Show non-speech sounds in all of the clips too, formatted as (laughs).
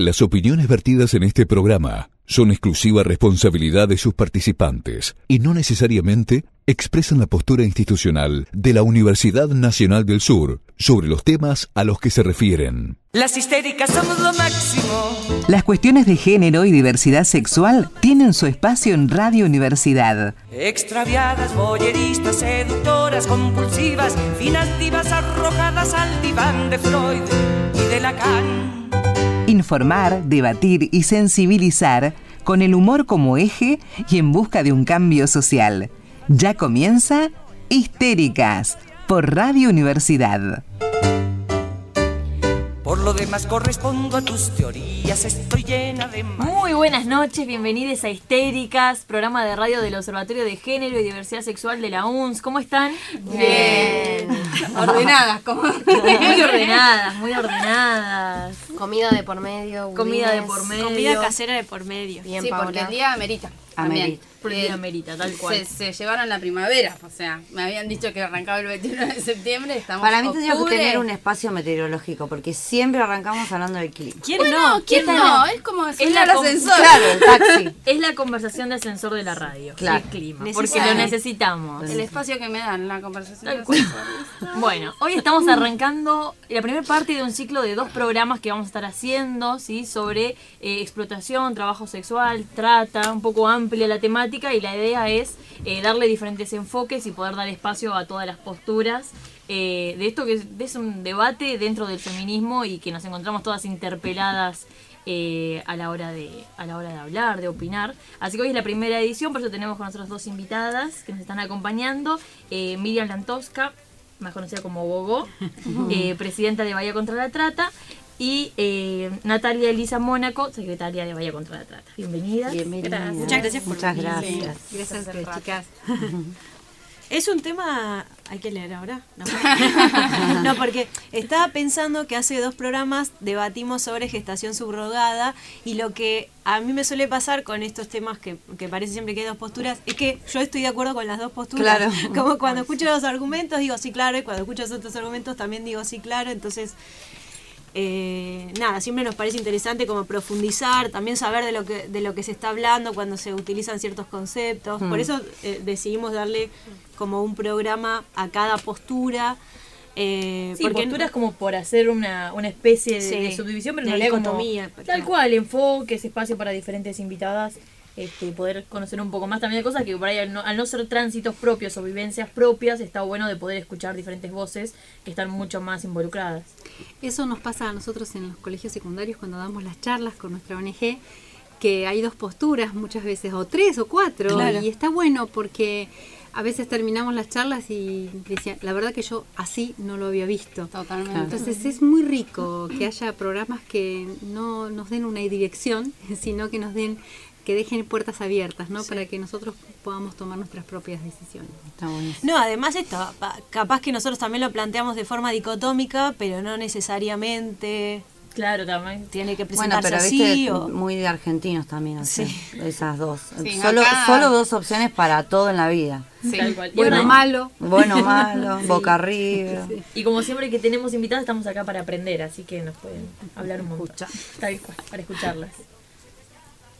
Las opiniones vertidas en este programa son exclusiva responsabilidad de sus participantes y no necesariamente expresan la postura institucional de la Universidad Nacional del Sur sobre los temas a los que se refieren. Las histéricas somos lo máximo. Las cuestiones de género y diversidad sexual tienen su espacio en Radio Universidad. Extraviadas, boyeristas, seductoras, compulsivas, finas divas arrojadas al diván de Freud y de Lacan. Informar, debatir y sensibilizar con el humor como eje y en busca de un cambio social. Ya comienza Histéricas por Radio Universidad. Por lo demás correspondo a tus teorías, estoy llena de... Muy buenas noches, bienvenidos a Histéricas, programa de radio del Observatorio de Género y Diversidad Sexual de la UNS. ¿Cómo están? Bien. Ordenadas, como... Muy ordenadas, muy ordenadas. Comida de por medio. Comida de por medio. Comida casera de por medio. Bien, sí, porque el día amerita. Amerita. Amerita, tal cual. Se, se llevaron la primavera, o sea, me habían dicho que arrancaba el 21 de septiembre, estamos Para mí tendría que octubre. tener un espacio meteorológico, porque siempre arrancamos hablando del clima. ¿Quién Bueno, no? ¿quién ¿Quién no? Es como ascensor. Claro, el taxi. (laughs) Es la conversación de ascensor de la radio. Claro. El clima. Porque lo necesitamos. El espacio que me dan, la conversación. Tal cual. (laughs) Bueno, hoy estamos arrancando la primera parte de un ciclo de dos programas que vamos a estar haciendo, ¿sí? Sobre eh, explotación, trabajo sexual, trata, un poco amplia la temática y la idea es eh, darle diferentes enfoques y poder dar espacio a todas las posturas eh, de esto que es, un debate dentro del feminismo y que nos encontramos todas interpeladas eh, a la hora de a la hora de hablar, de opinar. Así que hoy es la primera edición, por eso tenemos con nosotros dos invitadas que nos están acompañando. Eh, Miriam Lantosca, más conocida como (laughs) eh, presidenta de Bahía contra la Trata, y eh, Natalia Elisa Mónaco, secretaria de Bahía contra la Trata. Bienvenida. Bienvenida. Muchas gracias por Muchas venir. gracias. Gracias, chicas. (laughs) Es un tema. Hay que leer ahora. No. (laughs) No, porque estaba pensando que hace dos programas debatimos sobre gestación subrogada y lo que a mí me suele pasar con estos temas que, que parece siempre que hay dos posturas es que yo estoy de acuerdo con las dos posturas. Claro. (laughs) Como cuando escucho los argumentos digo sí, claro, y cuando escucho los otros argumentos también digo sí, claro. Entonces eh, nada, siempre nos parece interesante como profundizar, también saber de lo que de lo que se está hablando cuando se utilizan ciertos conceptos. Por eso eh, decidimos darle como un programa a cada postura. Eh, Sí, porque posturas como por hacer una, una especie de, Sí, de subdivisión, pero en de realidad como tal cual, enfoques, espacio para diferentes invitadas, este, poder conocer un poco más también de cosas que por ahí al no, al no ser tránsitos propios o vivencias propias, está bueno de poder escuchar diferentes voces que están mucho más involucradas. Eso nos pasa a nosotros en los colegios secundarios cuando damos las charlas con nuestra ONG, que hay dos posturas muchas veces, o tres o cuatro, Claro. y está bueno porque a veces terminamos las charlas y decían, la verdad que yo así no lo había visto. Totalmente. Entonces es muy rico que haya programas que no nos den una dirección, (laughs) sino que nos den que dejen puertas abiertas, ¿no? Para que nosotros podamos tomar nuestras propias decisiones. Está. No, además esto, pa- capaz que nosotros también lo planteamos de forma dicotómica, pero no necesariamente Claro, también. tiene que Bueno, presentarse pero así viste, o... muy de argentinos también, o sea, esas dos. Sí, solo, acá- solo dos opciones para todo en la vida. Sí. Tal Bueno, malo. Bueno, malo, (laughs) boca arriba. Y como siempre que tenemos invitadas, estamos acá para aprender, así que nos pueden hablar un montón. Tal cual, para escucharlas.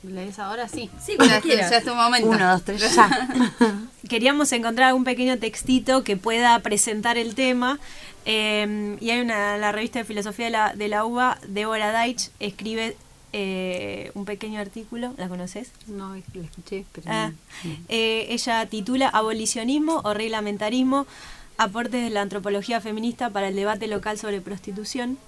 ¿Lees ahora? Sí. Sí, cuando ya, ya es tu momento. Uno, dos, tres, (laughs) ya. Queríamos encontrar algún pequeño textito que pueda presentar el tema. eh, y hay una, la revista de filosofía de la, de la UBA, Débora Deitch, escribe eh, un pequeño artículo. ¿La conoces? No, es que la escuché, pero Ah, no. eh, ella titula Abolicionismo o reglamentarismo, aportes de la antropología feminista para el debate local sobre prostitución.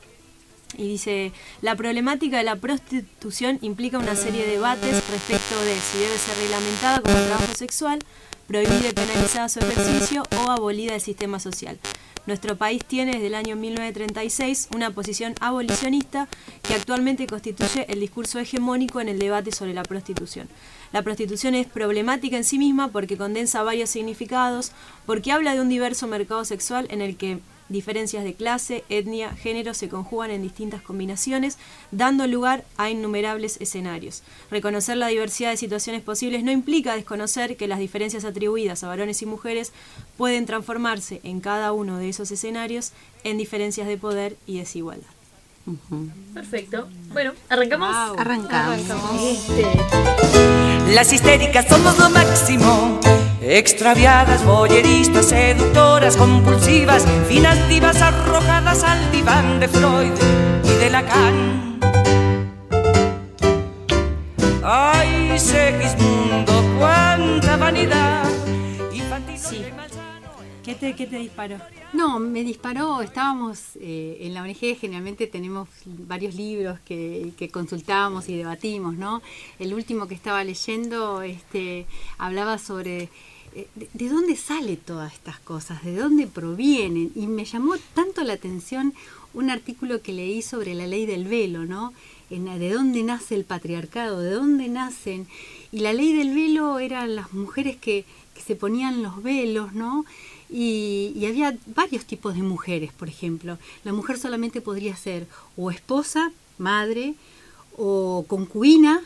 Y dice, la problemática de la prostitución implica una serie de debates respecto de si debe ser reglamentada como trabajo sexual, prohibida y penalizada su ejercicio o abolida del sistema social. Nuestro país tiene desde el año 1936 una posición abolicionista que actualmente constituye el discurso hegemónico en el debate sobre la prostitución. La prostitución es problemática en sí misma porque condensa varios significados, porque habla de un diverso mercado sexual en el que diferencias de clase, etnia, género se conjugan en distintas combinaciones, dando lugar a innumerables escenarios. Reconocer la diversidad de situaciones posibles no implica desconocer que las diferencias atribuidas a varones y mujeres pueden transformarse en cada uno de esos escenarios en diferencias de poder y desigualdad. Perfecto. Bueno, ¿arrancamos? Arrancamos. Las histéricas somos lo máximo. Extraviadas, boyeristas, seductoras, compulsivas, finas divas arrojadas al diván de Freud y de Lacan. Ay, Segismundo, qué te disparó? No, me disparó, estábamos eh, en la ONG, generalmente tenemos varios libros que, que consultamos y debatimos, ¿no? El último que estaba leyendo este, hablaba sobre eh, de, de dónde sale todas estas cosas, de dónde provienen, y me llamó tanto la atención un artículo que leí sobre la ley del velo, ¿no? En, de dónde nace el patriarcado, de dónde nacen. Y la ley del velo eran las mujeres que se ponían los velos, ¿no? Y, y había varios tipos de mujeres, por ejemplo. La mujer solamente podría ser o esposa, madre, o concubina,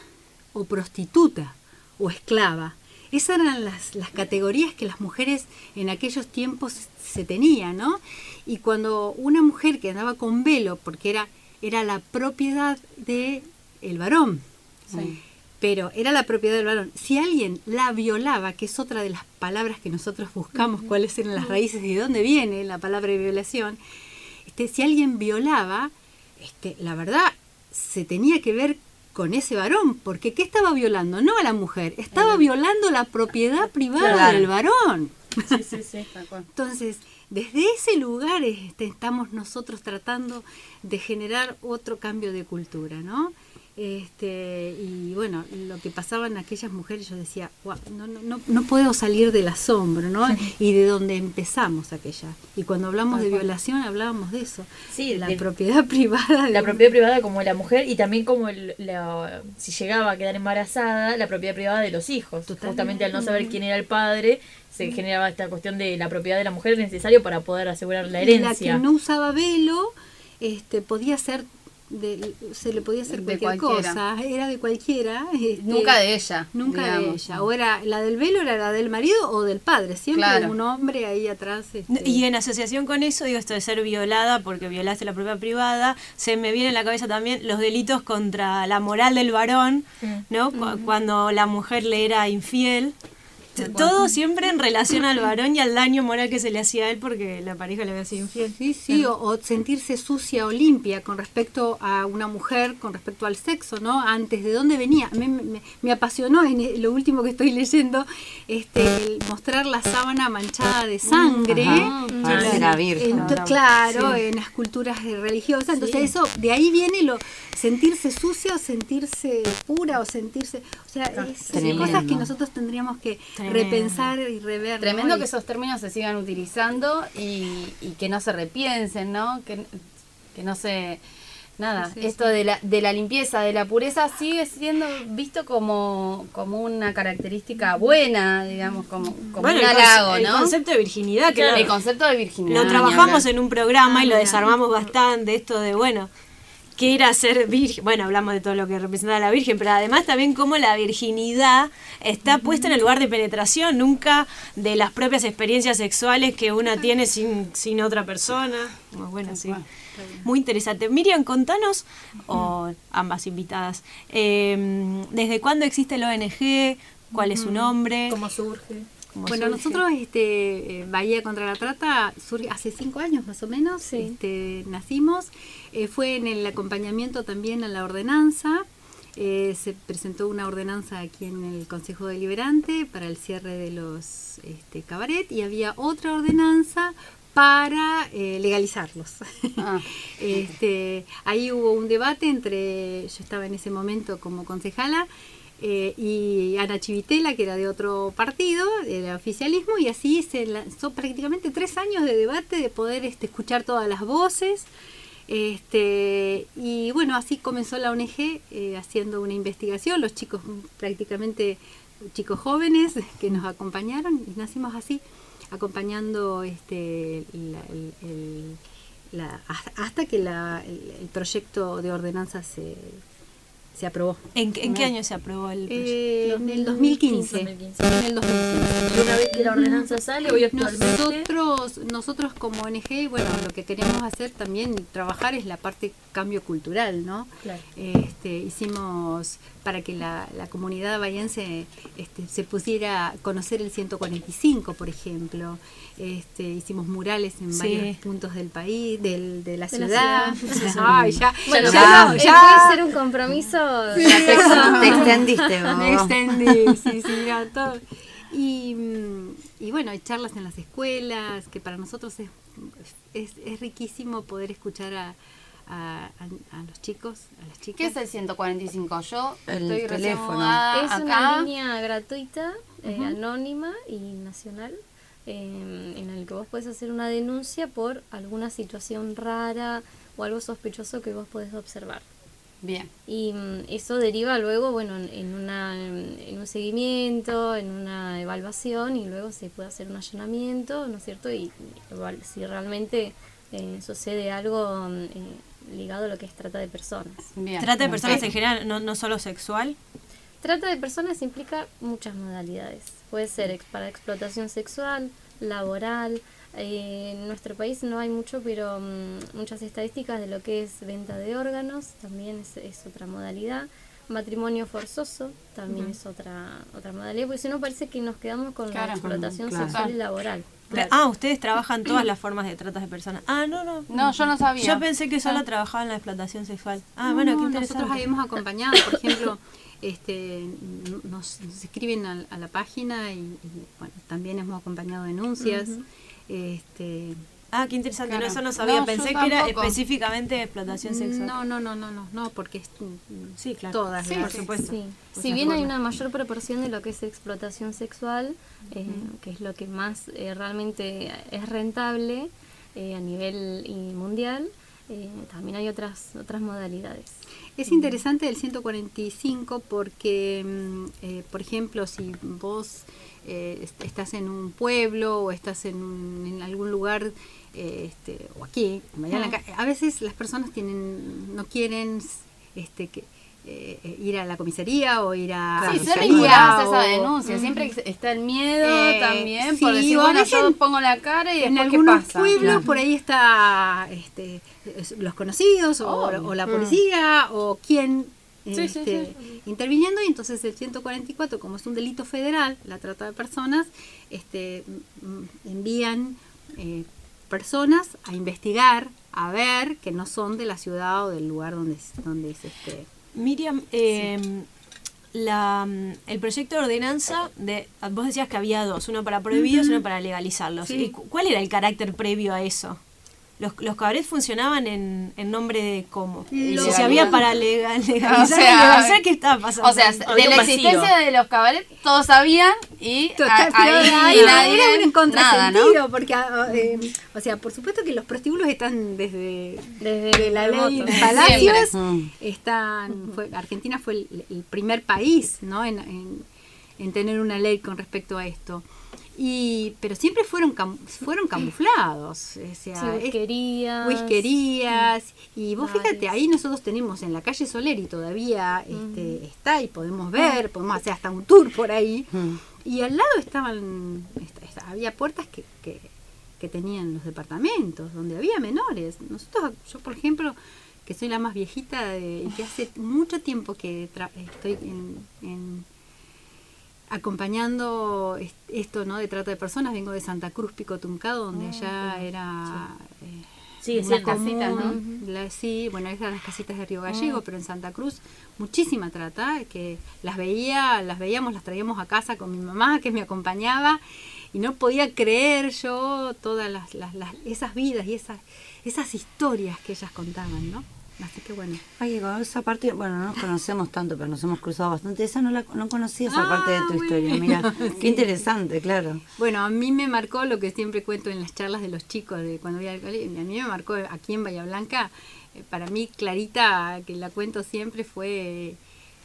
o prostituta, o esclava. Esas eran las, categorías que las mujeres en aquellos tiempos se tenían, ¿no? Y cuando una mujer que andaba con velo, porque era, era la propiedad de el varón, pero era la propiedad del varón. Si alguien la violaba, que es otra de las palabras que nosotros buscamos, cuáles eran las raíces y de dónde viene la palabra de violación, este, si alguien violaba, este, la verdad, se tenía que ver con ese varón, porque ¿qué estaba violando? No a la mujer, estaba violando la propiedad privada Claro. del varón. Sí, sí, sí. Entonces, desde ese lugar este, estamos nosotros tratando de generar otro cambio de cultura, ¿no? Este, y bueno, lo que pasaban aquellas mujeres, yo decía, "Guau, no, no, no, no puedo salir del asombro, ¿no? Y de donde empezamos aquella. Y cuando hablamos de violación, hablábamos de eso. Sí, la de- propiedad (laughs) privada. de La un- propiedad privada como la mujer y también como el- la- si llegaba a quedar embarazada, la propiedad privada de los hijos. Totalmente. Justamente al no saber quién era el padre, se generaba esta cuestión de la propiedad de la mujer necesario para poder asegurar la Y La herencia. que no usaba velo, este, podía ser, de, se le podía hacer cualquier cosa, era de cualquiera. este, Nunca de ella. Nunca de ella. O era la del velo era la del marido o del padre. Siempre Claro. un hombre ahí atrás. este, Y en asociación con eso, digo, esto de ser violada porque violaste la propiedad privada, se me viene en la cabeza también los delitos contra la moral del varón, ¿no? Cu- Cuando la mujer le era infiel. Todo siempre en relación al varón y al daño moral que se le hacía a él porque la pareja le había sido infiel. Sí, sí, o, o sentirse sucia o limpia con respecto a una mujer, con respecto al sexo, ¿no? Antes, ¿de dónde venía? A mí me, me- me apasionó en e- lo último que estoy leyendo, este, el mostrar la sábana manchada de sangre. Ajá, parece la Virgen. Claro, en las culturas religiosas. Entonces, eso, de ahí viene lo sentirse sucia o sentirse pura o sentirse. O sea, es- cosas que nosotros tendríamos que Tremendo. repensar y rever. ¿no? Tremendo Y- que esos términos se sigan utilizando y, y que no se repiensen, ¿no? Que, que no se... Nada, Sí, sí, esto de la, de la limpieza, de la pureza, sigue siendo visto como, como una característica buena, digamos, como, como Bueno, un el, halago, el ¿no? concepto de virginidad, que Claro, lo- el concepto de virginidad. Lo trabajamos en un programa y lo Ah, desarmamos bastante, esto de, bueno, qué era ser virgen. Bueno, hablamos de todo lo que representa la virgen, pero además también cómo la virginidad está puesta en el lugar de penetración, nunca de las propias experiencias sexuales que una tiene sin, sin otra persona. Bueno, sí. Muy interesante. Miriam, contanos, o ambas invitadas, eh, ¿desde cuándo existe la ONG? ¿Cuál es su nombre? ¿Cómo surge? ¿Cómo Bueno, surge? nosotros, este, eh, Bahía contra la Trata, surge hace cinco años más o menos, este, nacimos. Eh, fue en el acompañamiento también a la ordenanza. Eh, se presentó una ordenanza aquí en el Consejo Deliberante para el cierre de los este, cabaret y había otra ordenanza para eh, legalizarlos. Ah. (laughs) este, ahí hubo un debate entre, yo estaba en ese momento como concejala, eh, y Ana Chivitela, que era de otro partido, era oficialismo, y así se lanzó prácticamente tres años de debate, de poder este, escuchar todas las voces. Este, y bueno, así comenzó la ONG eh, haciendo una investigación, los chicos mm, prácticamente chicos jóvenes (laughs) que nos acompañaron y nacimos así, acompañando este, la- el- la- hasta que la- el proyecto de ordenanza se, se aprobó. ¿En, qué- en qué año se aprobó el proyecto? Eh, en el 2015. 2015. En el 2015. Y una vez que la ordenanza sale, hoy actualmente. Nosotros, nosotros como ONG, bueno, lo que queríamos hacer también, trabajar es la parte cambio cultural, ¿no? Claro. Este, hicimos para que la, la comunidad bahiense este, se pusiera a conocer el 145, por ejemplo. Este, hicimos murales en Sí. varios puntos del país, del, de la De la ciudad. (laughs) Ay, ya, Bueno, ya, pero, eh, ya. puede ser un compromiso. (laughs) Te extendiste vos. Me extendí, sí, sí, mira, todo. Y, mm, y bueno, hay charlas en las escuelas, que para nosotros es, es, es riquísimo poder escuchar a, a, a- a los chicos, a las chicas. ¿Qué es el 145? Yo El estoy recién teléfono. Es acá. una línea gratuita, eh, anónima y nacional, eh, en el que vos podés hacer una denuncia por alguna situación rara o algo sospechoso que vos podés observar. Bien. Y mm, eso deriva luego, bueno, en, una, en un seguimiento, en una evaluación y luego se puede hacer un allanamiento, ¿no es cierto? Y si realmente eh, sucede algo mm, eh, ligado a lo que es trata de personas. Bien. Trata de personas en general, no, no solo sexual. Trata de personas implica muchas modalidades. Puede ser ex- para explotación sexual, laboral. Eh, en nuestro país no hay mucho, pero mm, muchas estadísticas de lo que es venta de órganos, también es, es otra modalidad. Matrimonio forzoso también es otra otra modalidad, porque si no parece que nos quedamos con Claro. la explotación Claro. sexual y laboral. Ah, ustedes trabajan todas las formas de tratas de personas. Ah, no, no. No, yo no sabía. Yo pensé que solo Ah. trabajaban en la explotación sexual. Ah, No, bueno, no, qué interesante. Nosotros habíamos acompañado, por ejemplo, (laughs) este, nos, nos escriben a, a la página y, y, bueno, también hemos acompañado denuncias. Este, Ah, qué interesante. Claro. No, eso no sabía. No, Pensé que era específicamente explotación sexual. no, no, no, no, no, no, porque es, mm, Sí, claro. todas Sí, por supuesto. Sí. Pues Si bien hay una mayor proporción de lo que es explotación sexual, eh, que es lo que más eh, realmente es rentable eh, a nivel mundial, también hay otras otras modalidades. Es interesante el 145 porque, mm, eh, por ejemplo, si vos eh, est- estás en un pueblo o estás en, un- en algún lugar, eh, este, o aquí, en a veces las personas tienen no quieren este, que, eh, eh, ir a la comisaría o ir a Sí, vinculadas a esa denuncia. Siempre está el miedo Eh, también sí, por decir, bueno, yo pongo la cara y en después qué algunos pasa. pueblos Claro. por ahí está este, es- los conocidos o, la policía o quien Sí, sí, este, interviniendo y entonces el 144 como es un delito federal la trata de personas este mm, envían eh, personas a investigar a ver que no son de la ciudad o del lugar donde donde es este Miriam, eh, la, mm, el proyecto de ordenanza, de, vos decías que había dos, uno para prohibidos y uno para legalizarlos. Sí. ¿Y cu- ¿Cuál era el carácter previo a eso? Los, los cabarets funcionaban en, en nombre de cómo. Y si Legalidad. había para legal, (laughs) legalizar, O sea, legalizar, ¿qué estaba pasando? O sea, Había de la vacío. existencia de los cabarets todos sabían y Total, a- ahí nadie era un nada, ¿no? contrasentido, porque, ah, eh, o sea, por supuesto que los prostíbulos están desde, Desde de la ley de Palacios, Mm. están, fue, Argentina fue el, el primer país ¿no? en, en- en tener una ley con respecto a esto. Y, pero siempre fueron cam- fueron camuflados. O sea, whiskerías. whiskerías. Y vos bares. fíjate, ahí nosotros tenemos en la calle Soleri todavía este, está y podemos ver, podemos hacer hasta un tour por ahí. Mm. Y al lado estaban, esta- esta- había puertas que, que, que tenían los departamentos, donde había menores. Nosotros, yo por ejemplo, que soy la más viejita de- y que hace mucho tiempo que tra- estoy en, en- acompañando est- esto no de trata de personas, vengo de Santa Cruz Pico Tuncado, donde allá era eh, Sí, es casitas, ¿no? la- sí, bueno, esas las casitas de Río Gallego, pero en Santa Cruz muchísima trata, que las veía, las veíamos, las traíamos a casa con mi mamá, que me acompañaba, y no podía creer yo todas las, las- las- esas vidas y esas, esas historias que ellas contaban, ¿no? Así que bueno. Ay, con esa parte, bueno, no nos conocemos tanto, pero nos hemos cruzado bastante. Esa no la no conocía esa parte de tu Ah, historia, mira. (laughs) Qué interesante, claro. Bueno, a mí me marcó lo que siempre cuento en las charlas de los chicos de cuando voy al colegio. A mí me marcó aquí en Bahía Blanca. eh, Para mí, Clarita, que la cuento siempre, fue,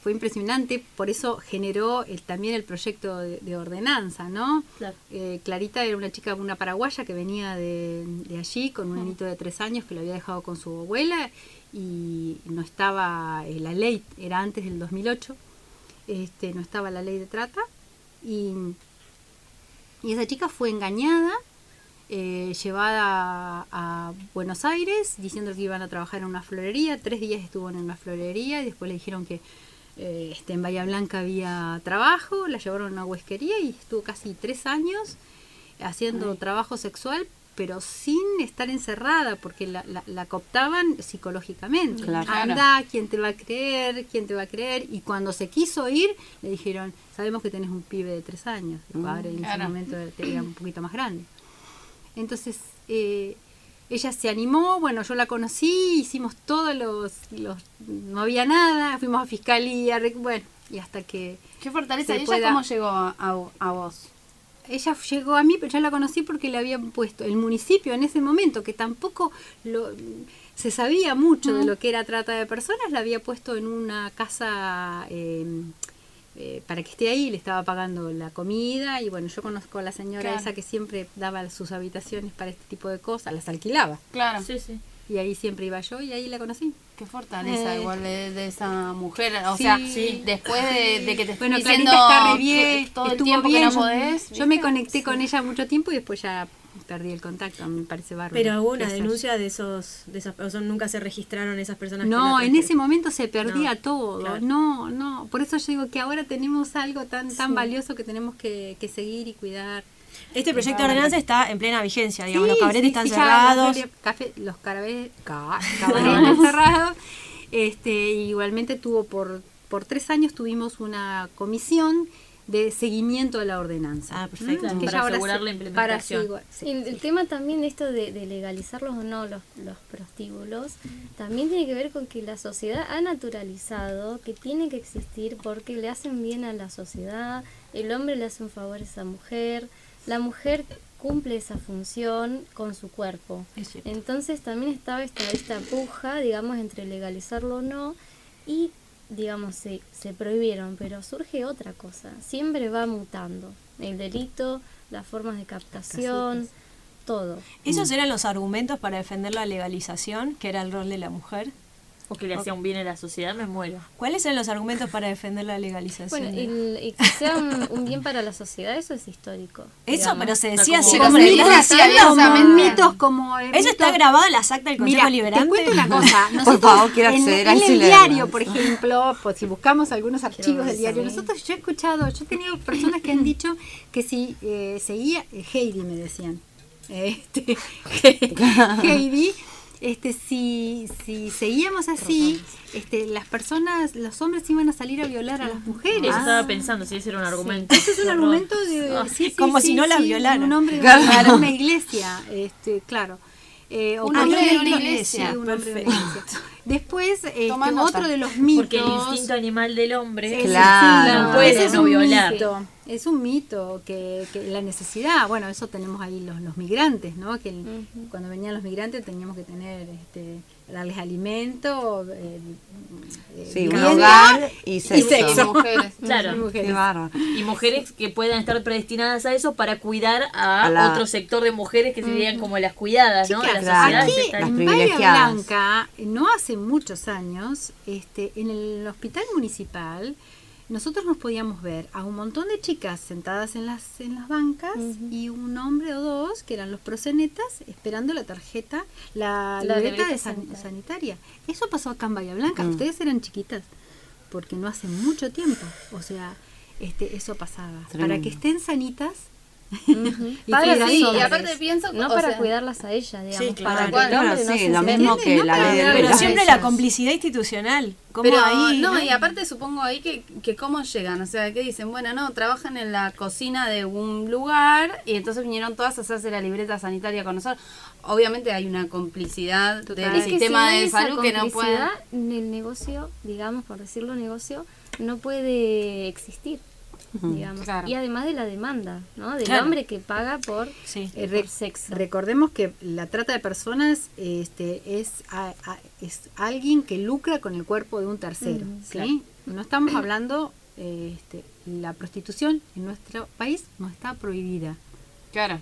fue impresionante. Por eso generó el- también el proyecto de, de ordenanza, ¿no? Claro. Eh, Clarita era una chica, una paraguaya que venía de, de allí con un nenito de tres años que lo había dejado con su abuela y no estaba eh, la ley, era antes del 2008, este, no estaba la ley de trata y, y esa chica fue engañada, eh, llevada a, a Buenos Aires diciendo que iban a trabajar en una florería, tres días estuvo en una florería y después le dijeron que eh, este, en Bahía Blanca había trabajo, la llevaron a una huesquería y estuvo casi tres años haciendo trabajo sexual, pero sin estar encerrada, porque la, la, la cooptaban psicológicamente. Claro. Anda, ¿quién te va a creer? ¿Quién te va a creer? Y cuando se quiso ir, le dijeron, sabemos que tenés un pibe de tres años. Mm. Ahora en ese Claro. momento era un poquito más grande. Entonces, eh, ella se animó, bueno, yo la conocí, hicimos todos los, los no había nada, fuimos a fiscalía, bueno, y hasta que Qué fortaleza. Se ¿Y ella pueda- cómo llegó a, a- a vos? Ella llegó a mí, pero ya la conocí porque le habían puesto el municipio en ese momento, que tampoco lo, se sabía mucho de lo que era trata de personas, la había puesto en una casa eh, eh, para que esté ahí, le estaba pagando la comida y bueno, yo conozco a la señora Claro. esa que siempre daba sus habitaciones para este tipo de cosas, las alquilaba Claro. Sí, sí. Y ahí siempre iba yo y ahí la conocí. Qué fortaleza Eh, igual de, de esa mujer. O sí, sea, sí. después de, de que te Bueno, estoy diciendo está re bien, que todo el estuvo tiempo bien, que no yo- podés. Yo me conecté con ella mucho tiempo y después ya perdí el contacto, me parece bárbaro. Pero hubo ¿Qué una denuncia de esos, de esas personas, nunca se registraron esas personas. No, en ese momento se perdía No, todo. claro. No, no. Por eso yo digo que ahora tenemos algo tan tan Sí. valioso que tenemos que, que seguir y cuidar. Este proyecto de ordenanza está en plena vigencia, digamos, los cabaretes sí, están sí, cerrados. los café- los carabe- ca- (laughs) cabarets cerrados. Este, igualmente tuvo por, por tres años tuvimos una comisión de seguimiento de la ordenanza. Ah, perfecto. ¿Mm? Para asegurar se- la implementación. para sí, el, el sí. tema también de esto de, de legalizarlos o no los, los prostíbulos también tiene que ver con que la sociedad ha naturalizado que tiene que existir porque le hacen bien a la sociedad, el hombre le hace un favor a esa mujer, la mujer cumple esa función con su cuerpo. Entonces también estaba esta, esta puja, digamos, entre legalizarlo o no y, digamos, se, se prohibieron, pero surge otra cosa, siempre va mutando. El delito, las formas de captación, todo. ¿Esos eran los argumentos para defender la legalización, que era el rol de la mujer? O que le hacía un bien a la sociedad, me muero. ¿Cuáles eran los argumentos para defender la legalización? Bueno, el, y que sea un, un bien para la sociedad, eso es histórico. Eso, digamos. pero se decía así como en mitos como eh, Eso está grabado en las actas del Consejo Mira, Liberante. te cuento una cosa. (laughs) Nosotros favor, quiero en- acceder en, a ese el diario, por ejemplo, pues si buscamos algunos archivos del diario, saber. nosotros yo he escuchado, yo he tenido personas que han dicho que si eh, seguía, eh, Heidi me decían, (laughs) este, (laughs) Heidi, este, si, si seguíamos así, este, las personas, los hombres iban a salir a violar a las mujeres. Eso estaba pensando, si ese era un argumento. Ese es un argumento de Ah, sí, sí, Como sí, si no las violaran. Un hombre de Claro. una iglesia, este, claro. Eh, o Un hombre de una iglesia. un hombre de una iglesia. Después, este, otro de los mitos. Porque el instinto animal del hombre Claro. no puede no violar. mito. Es un mito que, que la necesidad, bueno, eso tenemos ahí los, los migrantes, ¿no? Que el- cuando venían los migrantes teníamos que tener, este, darles alimento, eh, eh, Sí, un vivienda hogar y sexo. sexo. Y (laughs) mujeres. Claro. y mujeres. Y mujeres que puedan estar predestinadas a eso para cuidar a, A la- otro sector de mujeres que serían como las cuidadas, ¿no? Chicas, De la sociedad. aquí- se está- las en Bahía privilegiadas. Blanca, no hace muchos años, este, en el hospital municipal, nosotros nos podíamos ver a un montón de chicas sentadas en las, en las bancas y un hombre o dos, que eran los prosenetas, esperando la tarjeta, la, La libreta de san- sanitaria. sanitaria. Eso pasó acá en Bahía Blanca. Mm. Ustedes eran chiquitas, porque no hace mucho tiempo. O sea, este, eso pasaba. Para que estén sanitas. (laughs) Y. Sí, aparte pienso No o para sea, cuidarlas a ellas, digamos. Sí, claro. para que Claro, el hombre no sí, se lo mismo que No la ley Pero siempre la complicidad institucional. ¿Cómo Pero ahí, no, y aparte supongo ahí que, que cómo llegan, o sea, que dicen, bueno, no, trabajan en la cocina de un lugar y entonces vinieron todas a hacerse la libreta sanitaria con nosotros. Obviamente hay una complicidad del Es que si sistema de esa salud que no puede... complicidad, El negocio, digamos, por decirlo negocio, no puede existir, digamos. claro. Y además de la demanda, ¿no? Del Claro. hombre que paga por, Sí. Eh, por sexo. Recordemos que la trata de personas este, es, a- a- es alguien que lucra con el cuerpo de un tercero. ¿sí? No estamos hablando, eh, este, la prostitución en nuestro país no está prohibida. Claro.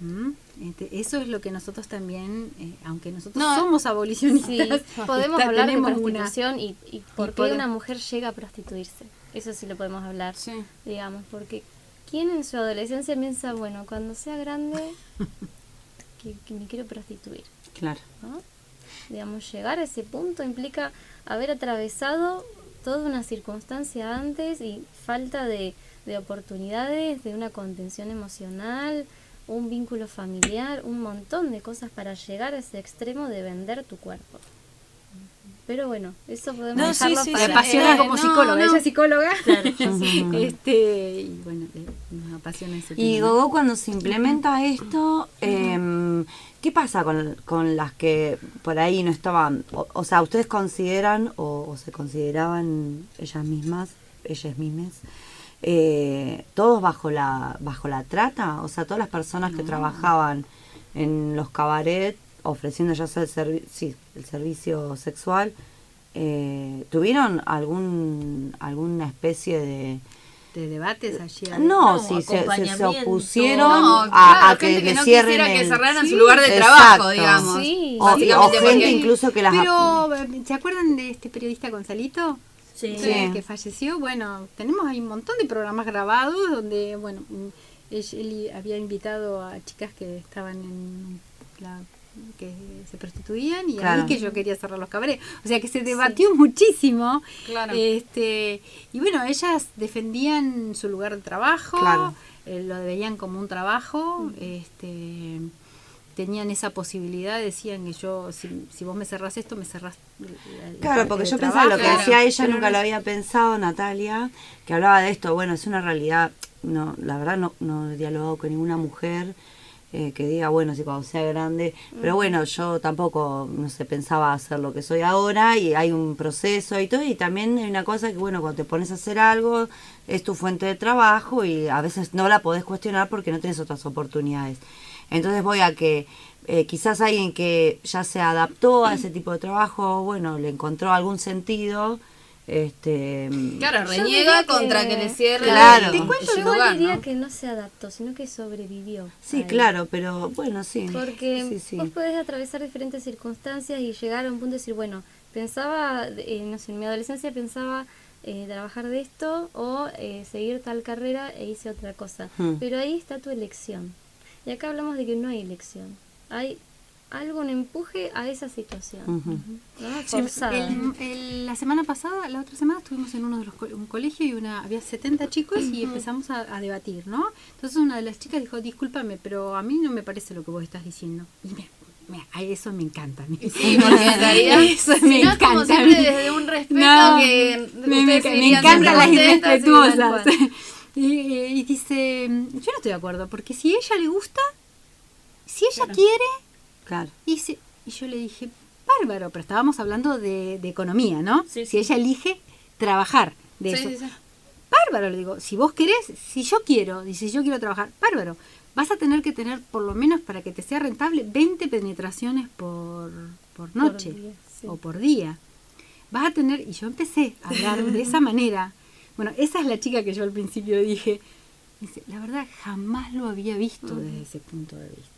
¿Mm? Este, eso es lo que nosotros también, eh, aunque nosotros No, somos abolicionistas, Sí, podemos (laughs) hablar de una- prostitución y, y por qué una mujer llega a prostituirse. Eso sí lo podemos hablar, Sí. digamos, porque ¿quién en su adolescencia piensa, bueno, cuando sea grande, (laughs) que, que me quiero prostituir? Claro. ¿no? Digamos, llegar a ese punto implica haber atravesado toda una circunstancia antes y falta de, de oportunidades, de una contención emocional, un vínculo familiar, un montón de cosas para llegar a ese extremo de vender tu cuerpo. Pero bueno, eso podemos No, dejarlo sí, sí, para me apasiona Eh, como no, psicóloga, no. ella es psicóloga. Claro, (laughs) sí. este, y bueno, eh, nos apasiona ese Y tema. Gogo, cuando se implementa esto, em, ¿qué pasa con, con las que por ahí no estaban? O, o sea, ¿ustedes consideran o, o se consideraban ellas mismas, ellas mismas, eh, todos bajo la, bajo la trata? O sea, todas las personas que trabajaban en los cabarets ofreciendo ya sea el, servi- sí, el servicio sexual, eh, ¿tuvieron algún alguna especie de... de debates allí. No, No, sí, se, se- opusieron No, a, claro, a que no cierren quisiera que el- cerraran Sí, su lugar de exacto. trabajo, digamos. Sí, O, o gente incluso que las... Pero, eh, ¿se acuerdan de este periodista Gonzalito? Sí. Sí. que falleció, bueno, tenemos ahí un montón de programas grabados donde, bueno, mm, él, él había invitado a chicas que estaban en la que se prostituían y Claro. ahí que yo quería cerrar los cabarets. O sea que se debatió muchísimo. Claro. Este, y bueno, ellas defendían su lugar de trabajo, Claro. eh, lo veían como un trabajo, este tenían esa posibilidad, decían que yo, si, si vos me cerrás esto, me cerrás la Claro, porque yo pensaba lo que decía ella, nunca lo había pensado, Natalia, que hablaba de esto. Bueno, es una realidad, no la verdad no, no he dialogado con ninguna mujer eh, que diga, bueno, si cuando sea grande, pero bueno, yo tampoco, no sé, pensaba hacer lo que soy ahora y hay un proceso y todo, y también hay una cosa que, bueno, cuando te pones a hacer algo, es tu fuente de trabajo y a veces no la podés cuestionar porque no tienes otras oportunidades. Entonces voy a que eh, quizás alguien que ya se adaptó a ese tipo de trabajo, bueno, le encontró algún sentido, este Claro, Yo reniega contra que- que le cierre Claro. Te Yo igual lugar, diría ¿no? que no se adaptó, sino que sobrevivió. sí, claro, pero bueno, sí. Porque sí, sí. vos podés atravesar diferentes circunstancias y llegar a un punto de decir, bueno, pensaba, eh, no sé, en mi adolescencia pensaba eh, trabajar de esto o eh, seguir tal carrera e hice otra cosa. Hmm. Pero ahí está tu elección. Y acá hablamos de que no hay elección. Hay algo, un empuje a esa situación. Ujú. ¿no? Sí, Forzada. el- el- la semana pasada, la otra semana estuvimos en uno de los co- un colegio y una había 70 chicos y empezamos a, a debatir, ¿no? Entonces una de las chicas dijo, discúlpame, pero a mí no me parece lo que vos estás diciendo. Y me, me- a eso me encanta. mí. Sí, porque (laughs) en realidad, eso me no como encanta. siempre desde un respeto No, que me, me, me encantan las irrespetuosas. (laughs) Y, y dice, yo no estoy de acuerdo, porque si a ella le gusta, si ella quiere, Claro. y, se- y yo le dije, bárbaro, pero estábamos hablando de, de economía, ¿no? Sí, si sí. ella elige trabajar de Sí, eso. Bárbaro, le digo, si vos querés, si yo quiero, dice yo quiero trabajar, bárbaro, vas a tener que tener por lo menos para que te sea rentable 20 penetraciones por, por noche día, o por día. Vas a tener, y yo empecé a hablar de esa (laughs) manera. Bueno, esa es la chica que yo al principio dije, dice, la verdad jamás lo había visto desde ese punto de vista.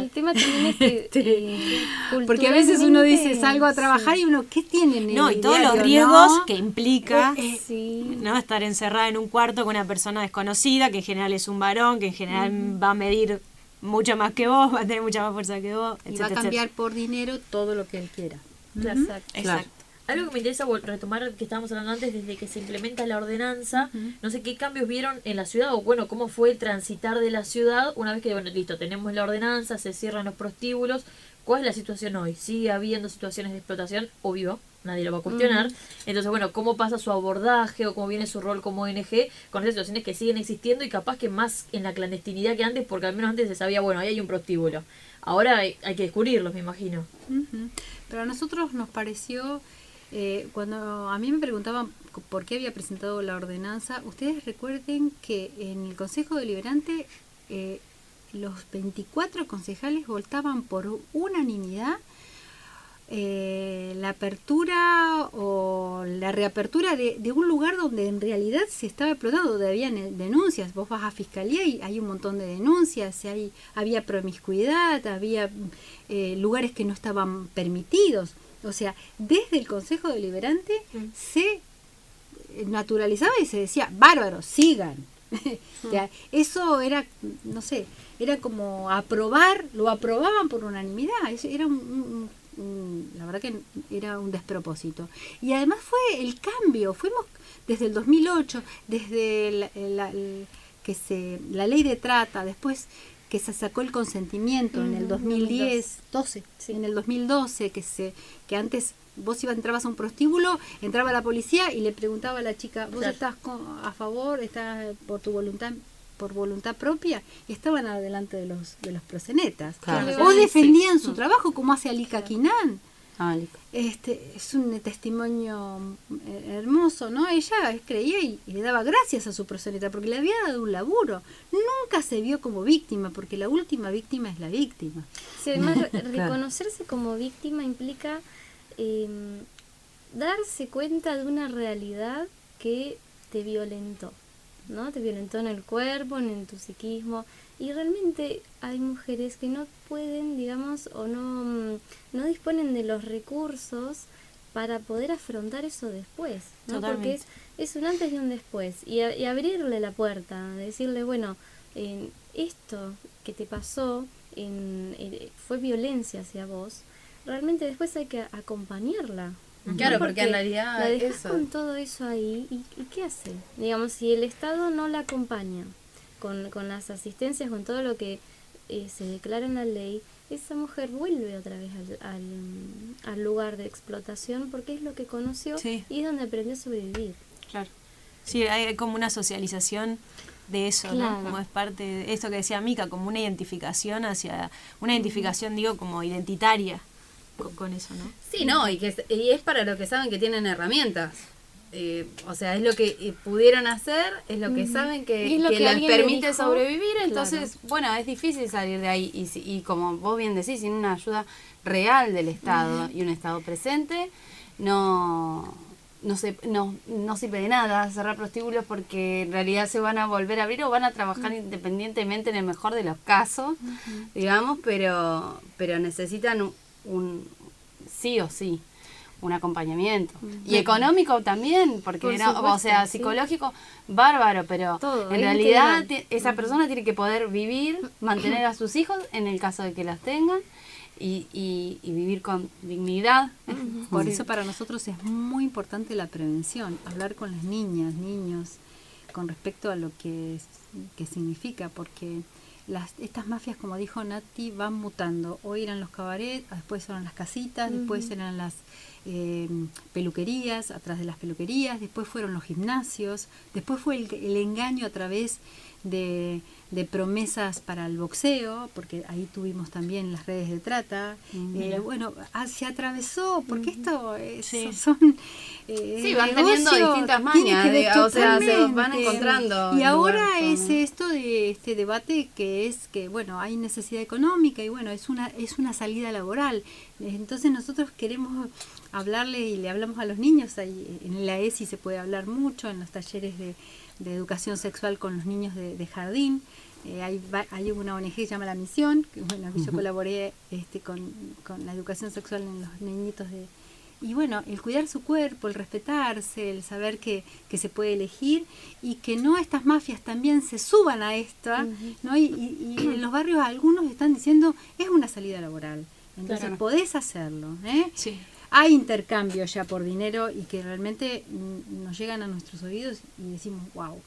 El tema también es que... (laughs) eh, Porque a veces uno dice, salgo a trabajar sí. y uno, ¿qué tiene en el No, y todos los riesgos no? que implica Sí. ¿no? estar encerrada en un cuarto con una persona desconocida, que en general es un varón, que en general va a medir mucho más que vos, va a tener mucha más fuerza que vos, Y va a etcétera, cambiar por dinero todo lo que él quiera. Exacto. Algo que me interesa retomar que estábamos hablando antes, desde que se implementa la ordenanza, no sé qué cambios vieron en la ciudad o bueno, cómo fue el transitar de la ciudad una vez que, bueno, listo, tenemos la ordenanza, se cierran los prostíbulos. ¿Cuál es la situación hoy? ¿Sigue habiendo situaciones de explotación? Obvio, nadie lo va a cuestionar. Entonces, bueno, ¿cómo pasa su abordaje o cómo viene su rol como ONG con esas situaciones que siguen existiendo y capaz que más en la clandestinidad que antes, porque al menos antes se sabía, bueno, ahí hay un prostíbulo. Ahora hay, hay que descubrirlos, me imagino. Pero a nosotros nos pareció, eh, cuando a mí me preguntaban por qué había presentado la ordenanza, ustedes recuerden que en el Consejo Deliberante eh, los 24 concejales votaban por unanimidad eh, la apertura o la reapertura de, un lugar donde en realidad se estaba explotando, donde había denuncias. Vos vas a fiscalía y hay un montón de denuncias, hay, había promiscuidad, había eh, lugares que no estaban permitidos. O sea, desde el Consejo Deliberante mm. se naturalizaba y se decía, bárbaro, sigan. (laughs) eso era, no sé, era como aprobar, lo aprobaban por unanimidad, era un la verdad que era un despropósito. Y además fue el cambio, fuimos desde el 2008, desde la, que se, la ley de trata, después que se sacó el consentimiento en el 2010, 12, en el 2012, que se que antes vos ibas entrabas a un prostíbulo, entraba la policía y le preguntaba a la chica, ¿vos estás a favor, estás por tu voluntad por voluntad propia y estaban adelante de los de los prosenetas o defendían su trabajo como hace Alika Kinan ah, este es un testimonio eh, hermoso no ella creía y, le daba gracias a su proseneta porque le había dado un laburo nunca se vio como víctima porque la última víctima es la víctima sí, además (laughs) reconocerse como víctima implica em, darse cuenta de una realidad que te violentó ¿no? Te violentó en el cuerpo, en tu psiquismo. Y realmente hay mujeres que no pueden, digamos, o no, mm, no disponen de los recursos para poder afrontar eso después, ¿no? Porque es, es un antes y un después. Y, y abrirle la puerta, decirle, bueno, en esto que te pasó en, eh, fue violencia hacia vos, realmente después hay que acompañarla, Claro, porque, en realidad la dejas con todo eso ahí ¿y, qué hace? Digamos, si el Estado no la acompaña con, con las asistencias, con todo lo que eh, se declara en la ley, esa mujer vuelve otra vez al, al, lugar de explotación porque es lo que conoció y es donde aprendió a sobrevivir. Claro. Sí, hay como una socialización de eso, ¿no? Como es parte de esto que decía Mica, como una identificación hacia, una identificación, digo, como identitaria con, eso, ¿no? Sí, no, y, que, y es para lo que saben que tienen herramientas. Eh, o sea, es lo que eh, pudieron hacer, es lo que saben que, les permite sobrevivir, entonces, bueno, es difícil salir de ahí y, y, como vos bien decís, sin una ayuda real del Estado y un Estado presente, no, no, se, no, no sirve de nada cerrar prostíbulos porque en realidad se van a volver a abrir o van a trabajar independientemente en el mejor de los casos, digamos, pero, pero necesitan un sí o sí un acompañamiento. Y económico también porque no, o sea psicológico bárbaro pero en realidad esa persona tiene que poder vivir mantener a sus hijos en el caso de que las tengan y, y, vivir con dignidad. (laughs) Por eso para nosotros es muy importante la prevención hablar con las niñas niños con respecto a lo que, que significa porque las, estas mafias, como dijo Nati, van mutando. Hoy eran los cabarets, después eran las casitas, después eran las eh, peluquerías, atrás de las peluquerías, después fueron los gimnasios, después fue el, el engaño a través de, de, promesas para el boxeo, porque ahí tuvimos también las redes de trata. Eh, bueno, ah, se atravesó, porque esto son... Eh, sí, van teniendo distintas mañas, o sea, se van encontrando. Y ahora es esto de este debate que es que, bueno, hay necesidad económica y bueno, es una, es una salida laboral. Entonces nosotros queremos hablarle y le hablamos a los niños, ahí en la ESI se puede hablar mucho, en los talleres de de educación sexual con los niños de, jardín. Eh, hay, hay, una ONG que se llama La Misión, que bueno, yo colaboré este, con, con, la educación sexual en los niñitos de... Y bueno, el cuidar su cuerpo, el respetarse, el saber que, que se puede elegir y que no estas mafias también se suban a esta, ¿no? Y, y, en los barrios algunos están diciendo, es una salida laboral. Entonces podés hacerlo. ¿eh? Sí hay intercambio ya por dinero y que realmente nos llegan a nuestros oídos y decimos, wow,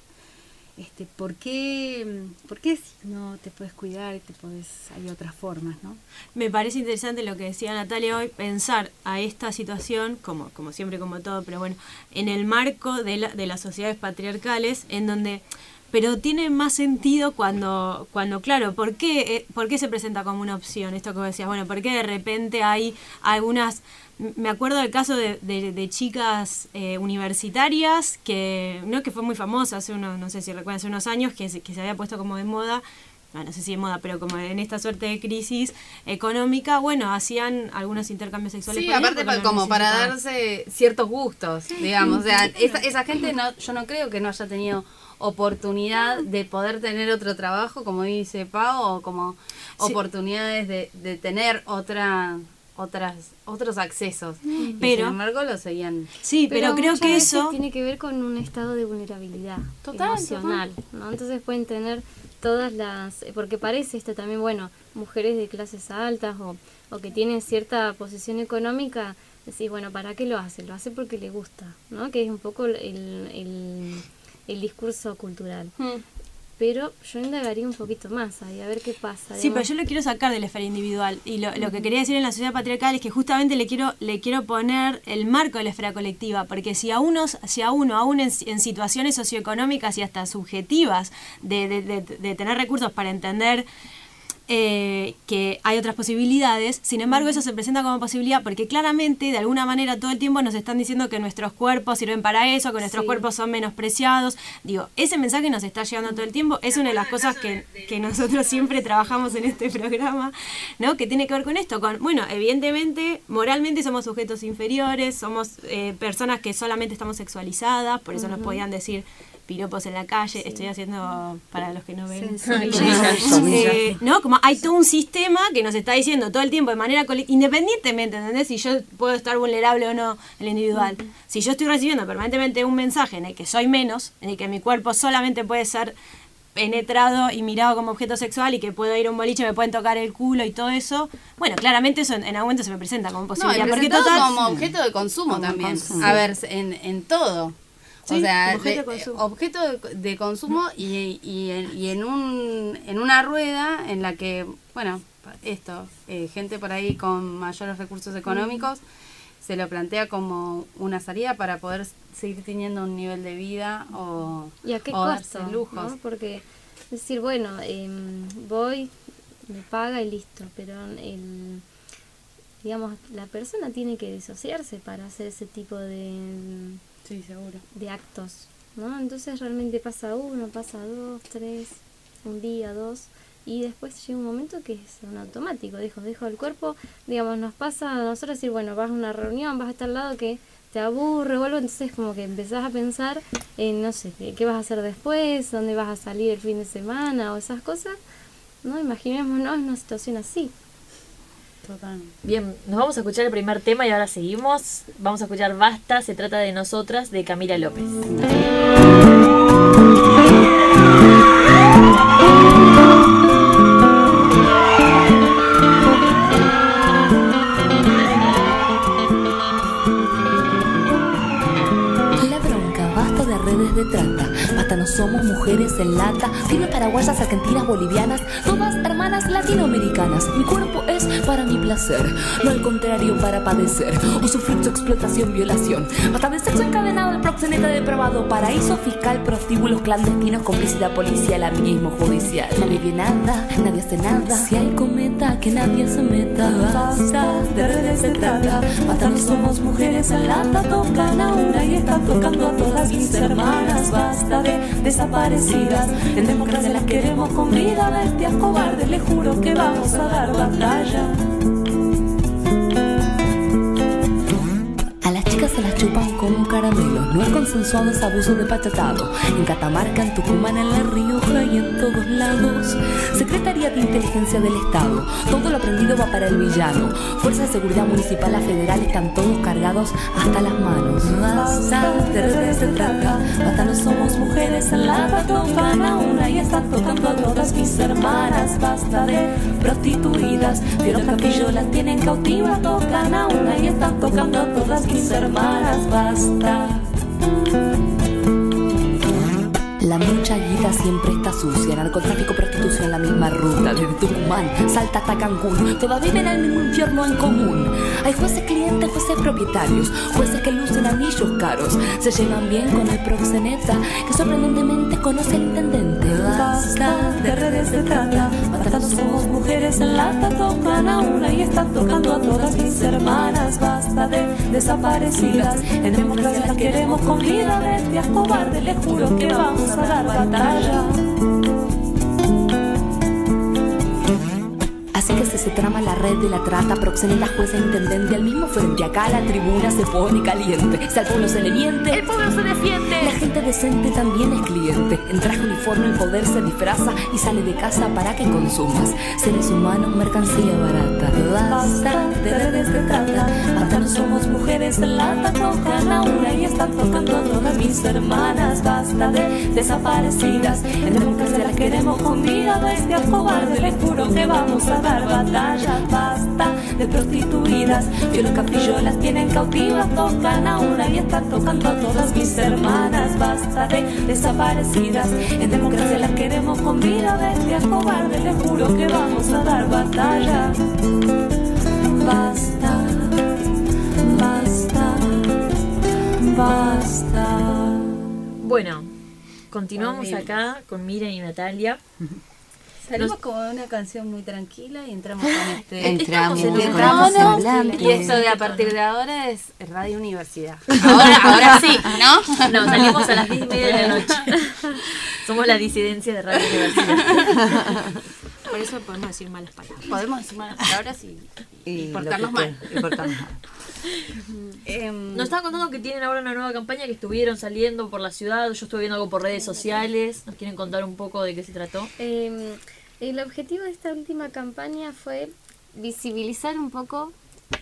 este, ¿por qué, por qué si no te puedes cuidar y te puedes, hay otras formas, ¿no? Me parece interesante lo que decía Natalia hoy, pensar a esta situación, como, como siempre, como todo, pero bueno, en el marco de, la, de las sociedades patriarcales, en donde pero tiene más sentido cuando, cuando claro, ¿por qué, eh, ¿por qué se presenta como una opción? Esto que decías, bueno, ¿por qué de repente hay algunas me acuerdo del caso de, de, chicas eh, universitarias que no que fue muy famosa hace unos no sé si recuerdan hace unos años que se, que se había puesto como de moda ah, no sé si de moda, pero como en esta suerte de crisis económica, bueno, hacían algunos intercambios sexuales. Sí, aparte como para darse ciertos gustos, digamos. O sea, esa, esa gente no, yo no creo que no haya tenido oportunidad de poder tener otro trabajo, como dice Pau, o como oportunidades de, de tener otra otras otros accesos pero sin embargo lo seguían sí pero, creo que eso tiene que ver con un estado de vulnerabilidad emocional ¿no? entonces pueden tener todas las porque parece esto también bueno mujeres de clases altas o, o que tienen cierta posición económica decís bueno para qué lo hace lo hace porque le gusta no que es un poco el, el el discurso cultural. Hmm. Pero yo indagaría un poquito más ahí, a ver qué pasa. Sí, pero yo lo quiero sacar de la esfera individual. Y lo, lo, que quería decir en la sociedad patriarcal es que justamente le quiero, le quiero poner el marco de la esfera colectiva. Porque si a, unos, si a uno, aún en, en situaciones socioeconómicas y hasta subjetivas, de, de, de, de tener recursos para entender eh, que hay otras posibilidades, sin embargo eso se presenta como posibilidad porque claramente de alguna manera todo el tiempo nos están diciendo que nuestros cuerpos sirven para eso, que nuestros cuerpos son menospreciados. Digo, ese mensaje nos está llegando todo el tiempo, es una de las cosas que, que nosotros siempre trabajamos en este programa, ¿no? Que tiene que ver con esto, con, bueno, evidentemente, moralmente somos sujetos inferiores, somos eh, personas que solamente estamos sexualizadas, por eso nos podían decir piropos en la calle, estoy haciendo para los que no ven. (laughs) (laughs) Eh, ¿No? Como hay todo un sistema que nos está diciendo todo el tiempo de manera independientemente, ¿entendés? Si yo puedo estar vulnerable o no en el individual. Si yo estoy recibiendo permanentemente un mensaje en el que soy menos, en el que mi cuerpo solamente puede ser penetrado y mirado como objeto sexual y que puedo ir a un boliche, me pueden tocar el culo y todo eso, bueno, claramente eso en, algún momento se me presenta como posibilidad. No, porque total, como objeto de consumo también. A ver, en, en todo o sea, objeto de consumo, y, y, en, un, en una rueda en la que, bueno, esto, eh, gente por ahí con mayores recursos económicos se lo plantea como una salida para poder seguir teniendo un nivel de vida o, ¿Y a qué costo, lujos. Porque decir, bueno, em, voy, me paga y listo, pero el digamos, la persona tiene que disociarse para hacer ese tipo de Sí, seguro. De actos, ¿no? Entonces realmente pasa uno, pasa dos, tres, un día, dos, y después llega un momento que es un automático, dejo, dejo el cuerpo, digamos, nos pasa a nosotros decir, bueno, vas a una reunión, vas a estar al lado que te aburre o algo, entonces como que empezás a pensar en, no sé, qué, qué vas a hacer después, dónde vas a salir el fin de semana o esas cosas, ¿no? Imaginémonos una situación así. Bien, nos vamos a escuchar el primer tema y ahora seguimos. Vamos a escuchar Basta, se trata de nosotras, de Camila López. La bronca, basta de redes de trata, basta no somos mujeres en lata, paraguayas, argentinas, bolivianas, todas hermanas latinoamericanas. Mi cuerpo es para mi placer, no al contrario para padecer o sufrir su explotación, violación. Basta de sexo encadenado, el proxeneta depravado, paraíso fiscal, prostíbulos clandestinos, complicidad policial, amiguismo judicial. Nadie ve nada, nadie hace nada. Si hay cometa, que nadie se meta. Basta, de redes trata. Basta, no somos mujeres en lata, tocan a una y están tocando a todas mis hermanas. Basta de desaparecidas, en democracia las queremos con vida, bestias cobardes, les juro que vamos a dar batalla. Se las chupan como caramelos. No es consensuado, es abuso de pachatado. En Catamarca, en Tucumán, en La Rioja y en todos lados. Secretaría de Inteligencia del Estado. Todo lo aprendido va para el villano. Fuerza de Seguridad Municipal, a federal están todos cargados hasta las manos. Basta, de redes se trata. Basta, no somos mujeres en la tocan a una y están tocando a todas mis hermanas. Basta de prostituidas. Vieron capillo, las tienen cautivas. Tocan a una y están tocando a todas mis hermanas basta. La mucha guita siempre está sucia, narcotráfico, prostitución, la misma ruta, desde Tucumán, Salta hasta Cancún, todas viven el mismo infierno en común. Hay jueces clientes, jueces propietarios, jueces que lucen anillos caros, se llevan bien con el proxeneta, que sorprendentemente conoce al intendente. Basta, de redes de trata, matando somos mujeres en lata, tocan a una y están tocando a todas mis hermanas. De desaparecidas, en democracia las queremos con vida, bestias cobardes, les juro que vamos a dar batalla. Se, trama la red de la trata, proxeneta, jueza, intendente, al mismo frente. Acá la tribuna se pone caliente. Si al pueblo se le miente, el pueblo se defiende. La gente decente también es cliente. En traje uniforme el poder se disfraza y sale de casa para que consumas. Seres humanos, mercancía barata. Basta de redes de trata. Basta, no somos mujeres, lata, tocan a una y están tocando a todas mis hermanas. Basta de desaparecidas. En democracia las queremos con vida. Bestia cobarde, les juro que vamos a dar batalla. Basta de prostituidas. Que los capillos las tienen cautivas. Tocan a una y están tocando a todas mis hermanas. Basta de desaparecidas. En democracia las queremos con vida. Bestia cobarde, les juro que vamos a dar batalla. Basta, basta, basta. Bueno, continuamos acá con Miren y Natalia. (laughs) Salimos Nos- como de una canción muy tranquila y entramos con este. Entramos en con el Ramos tono, en blanco. Y esto de a partir de ahora es Radio Universidad. Ahora, ahora sí, ¿no? No, salimos a las 10 y media de la noche. (laughs) Somos la disidencia de Radio Universidad. Por eso podemos decir malas palabras. Podemos decir malas palabras y, y Y portarnos mal. y portarnos mal. Em, Nos estaban contando que tienen ahora una nueva campaña que estuvieron saliendo por la ciudad. Yo estuve viendo algo por redes sociales. ¿Nos quieren contar un poco de qué se trató? Eh, el objetivo de esta última campaña fue visibilizar un poco,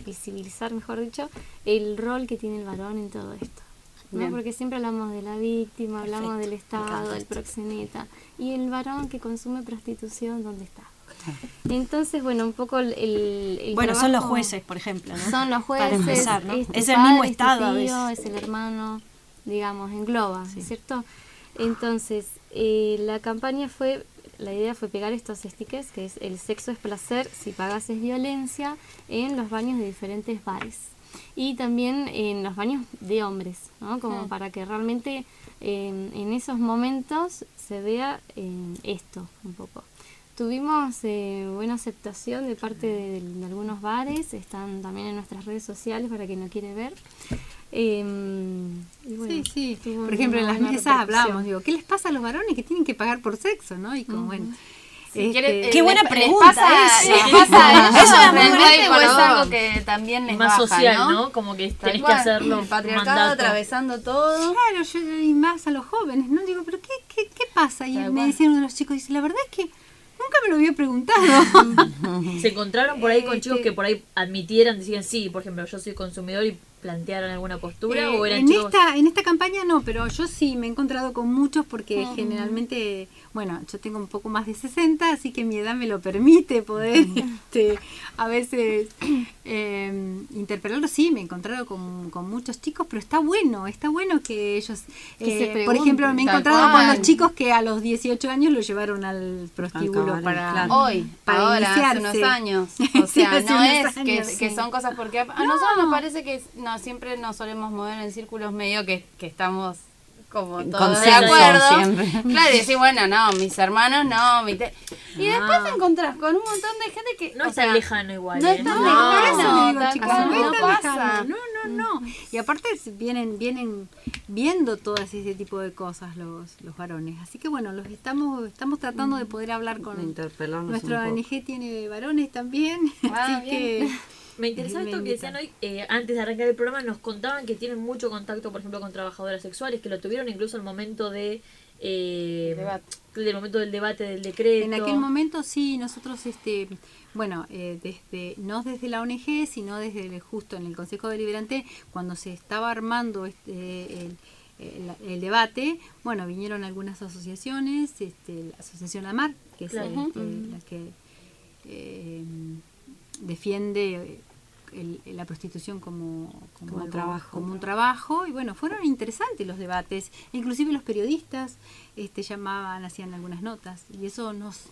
visibilizar mejor dicho, el rol que tiene el varón en todo esto. ¿no? Porque siempre hablamos de la víctima, hablamos del Estado, del proxeneta. Y el varón que consume prostitución, ¿dónde está? (laughs) Entonces, bueno, un poco el... Bueno, son los jueces, por ejemplo, ¿no? Son los Para jueces, empezar, ¿no? es, tu Es el mismo padre, es tu estado a tío, veces. es el hermano, digamos, engloba, ¿cierto? Entonces, eh, la campaña fue, la idea fue pegar estos stickers, que es el sexo es placer, si pagas es violencia, en los baños de diferentes bares. Y también en los baños de hombres, ¿no? Como para que realmente eh, en esos momentos se vea eh, esto un poco. Tuvimos eh, buena aceptación de parte de, de algunos bares, están también en nuestras redes sociales para quien no quiere ver. Eh, y bueno, sí, sí. Por ejemplo, en las mesas hablamos, digo, ¿qué les pasa a los varones que tienen que pagar por sexo, no? Y como, bueno. este, ¿quiere- Qué eh, buena les- pregunta Les pasa, les (laughs) Eso es muy realmente o es algo que también les Más baja, social, ¿no? ¿no? Como que tenés que hacerlo. El patriarcado mandato. atravesando todo. Claro, yo y más a los jóvenes, ¿no? Digo, ¿pero qué, qué, qué pasa? Y Tal me decían uno de los chicos, dice, la verdad es que nunca me lo había preguntado. (laughs) Se encontraron por ahí con Eh, chicos que- que por ahí admitieran, decían, sí, por ejemplo, yo soy consumidor y plantearon alguna postura Eh, o eran en chicos... esta en esta campaña no, pero yo sí me he encontrado con muchos porque generalmente, bueno, yo tengo un poco más de 60, así que mi edad me lo permite poder este, a veces eh, interpelarlos. Sí, me he encontrado con, con muchos chicos, pero está bueno, está bueno que ellos, Que eh, se por ejemplo, me he encontrado con los chicos que a los 18 años lo llevaron al prostíbulo cabaret, para claro. Hoy, para ahora, hace iniciarse. unos años. (laughs) O sea, hace no es que, años, que sí. son cosas porque a, a nosotros nos parece que no siempre nos solemos mover en círculos medio que, que estamos como todos de acuerdo. siempre. (laughs) Claro, y decir, bueno, no, mis hermanos no, mi te- Y Ah. después te encontrás con un montón de gente que No o es tan lejano igual. no ¿eh? es tan No, lejano, tal chicos, no no tan pasa. lejano. No, no, no. Y aparte vienen, vienen viendo todas ese tipo de cosas los, los varones. Así que bueno, los estamos, estamos tratando de poder hablar con poco. ONG tiene varones también. (laughs) Ah, así bien. que Me interesaba esto que decían hoy, eh, antes de arrancar el programa, nos contaban que tienen mucho contacto, por ejemplo, con trabajadoras sexuales, que lo tuvieron incluso el momento de... Eh, del momento del debate del decreto. En aquel momento sí, nosotros, este, bueno, eh, desde no desde la ONG, sino desde el- justo en el Consejo Deliberante, cuando se estaba armando este, el, el- el debate, bueno, vinieron algunas asociaciones, este, la Asociación Amar, que es Claro. este, la que eh, defiende el- la prostitución como, como, Como algo- trabajo. como un trabajo y bueno fueron interesantes los debates inclusive los periodistas este llamaban hacían algunas notas y eso nos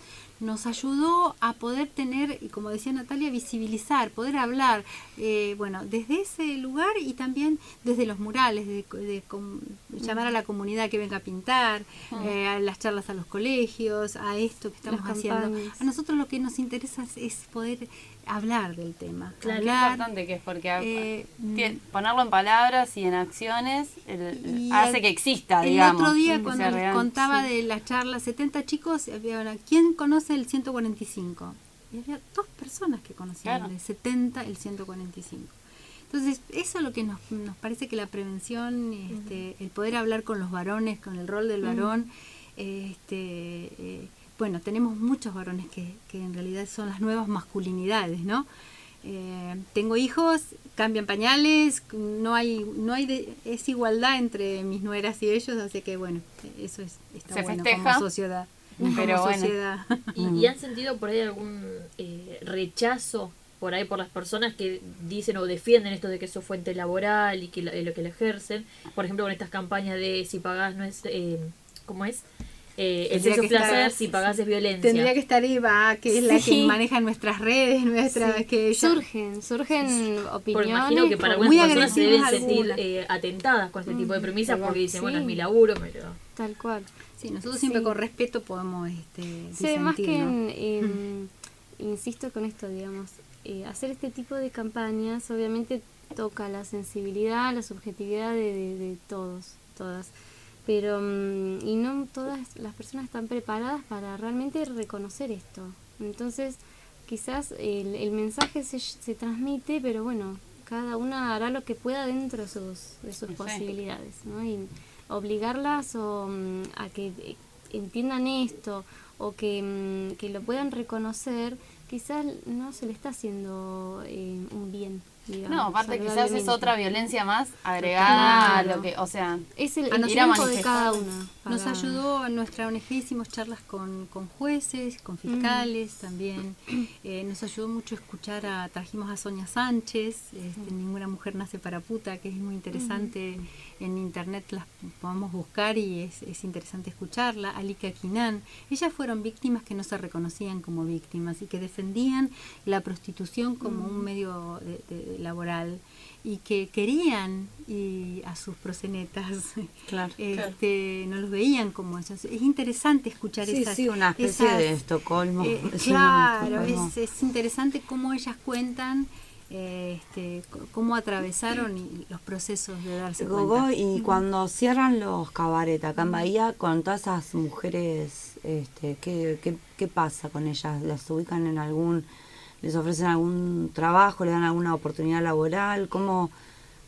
nos ayudó a poder tener y como decía Natalia visibilizar poder hablar eh, bueno desde ese lugar y también desde los murales de, de com- llamar a la comunidad que venga a pintar eh, a las charlas a los colegios a esto que estamos haciendo. A nosotros lo que nos interesa es, es poder hablar del tema Claro, qué hablar importante que es porque eh, ponerlo en palabras y en acciones el- Y hace el- que exista, El digamos. otro día cuando real. contaba de la charla 70 chicos, había ¿quién conoce el 145? y había dos personas que conocían el 70, el 145. Entonces, eso es lo que nos, nos parece que la prevención, este, el poder hablar con los varones, con el rol del varón, este, eh, bueno, tenemos muchos varones que, que en realidad son las nuevas masculinidades, ¿no? Eh, tengo hijos, cambian pañales, no hay, no hay es igualdad entre mis nueras y ellos, así que bueno, eso es, está bueno como sociedad. Pero (laughs) ¿Y, han sentido por ahí algún eh, rechazo por ahí por las personas que dicen o defienden esto de que eso es fuente laboral y que lo que lo ejercen? Por ejemplo, con estas campañas de si pagás no es... Eh, ¿Cómo es? Eh, el sexo placer si pagas es violencia. Tendría que estar Eva, que es la que maneja nuestras redes, nuestras que surgen, surgen opiniones. imagino que para algunas personas se deben sentir eh, atentadas con este tipo de premisas porque dicen, bueno, es mi laburo, pero... Tal cual. Sí, nosotros siempre con respeto podemos este, Sí, más que en, insisto con esto, digamos, eh, hacer este tipo de campañas obviamente toca la sensibilidad, la subjetividad de, de todos, todas pero mm, y no todas las personas están preparadas para realmente reconocer esto. Entonces, quizás el, el mensaje se, se transmite, pero bueno, cada una hará lo que pueda dentro de sus, de sus posibilidades, ¿no? Y obligarlas o, mm, a que eh, entiendan esto o que, mm, que lo puedan reconocer, quizás no se le está haciendo eh, un bien no, aparte quizás es otra violencia más agregada a lo que, o sea, es el, el tiempo de cada una. Nos ayudó a nuestra ONG, hicimos charlas con, con jueces, con fiscales también. (clears throat) Eh, nos ayudó mucho escuchar a, trajimos a Sonia Sánchez, este, Ninguna Mujer Nace para Puta, que es muy interesante. En internet las podemos buscar y es, es interesante escucharla. Alika Quinan. Ellas fueron víctimas que no se reconocían como víctimas y que defendían la prostitución como un medio de laboral y que querían y a sus prosenetas este, no los veían como eso es interesante escuchar sí, sí una especie de Estocolmo. eh, claro es, es, interesante cómo ellas cuentan este, cómo atravesaron los procesos de darse cuenta. y cuando cierran los cabaret acá en Bahía con todas esas mujeres este, ¿qué, qué, qué pasa con ellas las ubican en algún les ofrecen algún trabajo, le dan alguna oportunidad laboral, ¿cómo,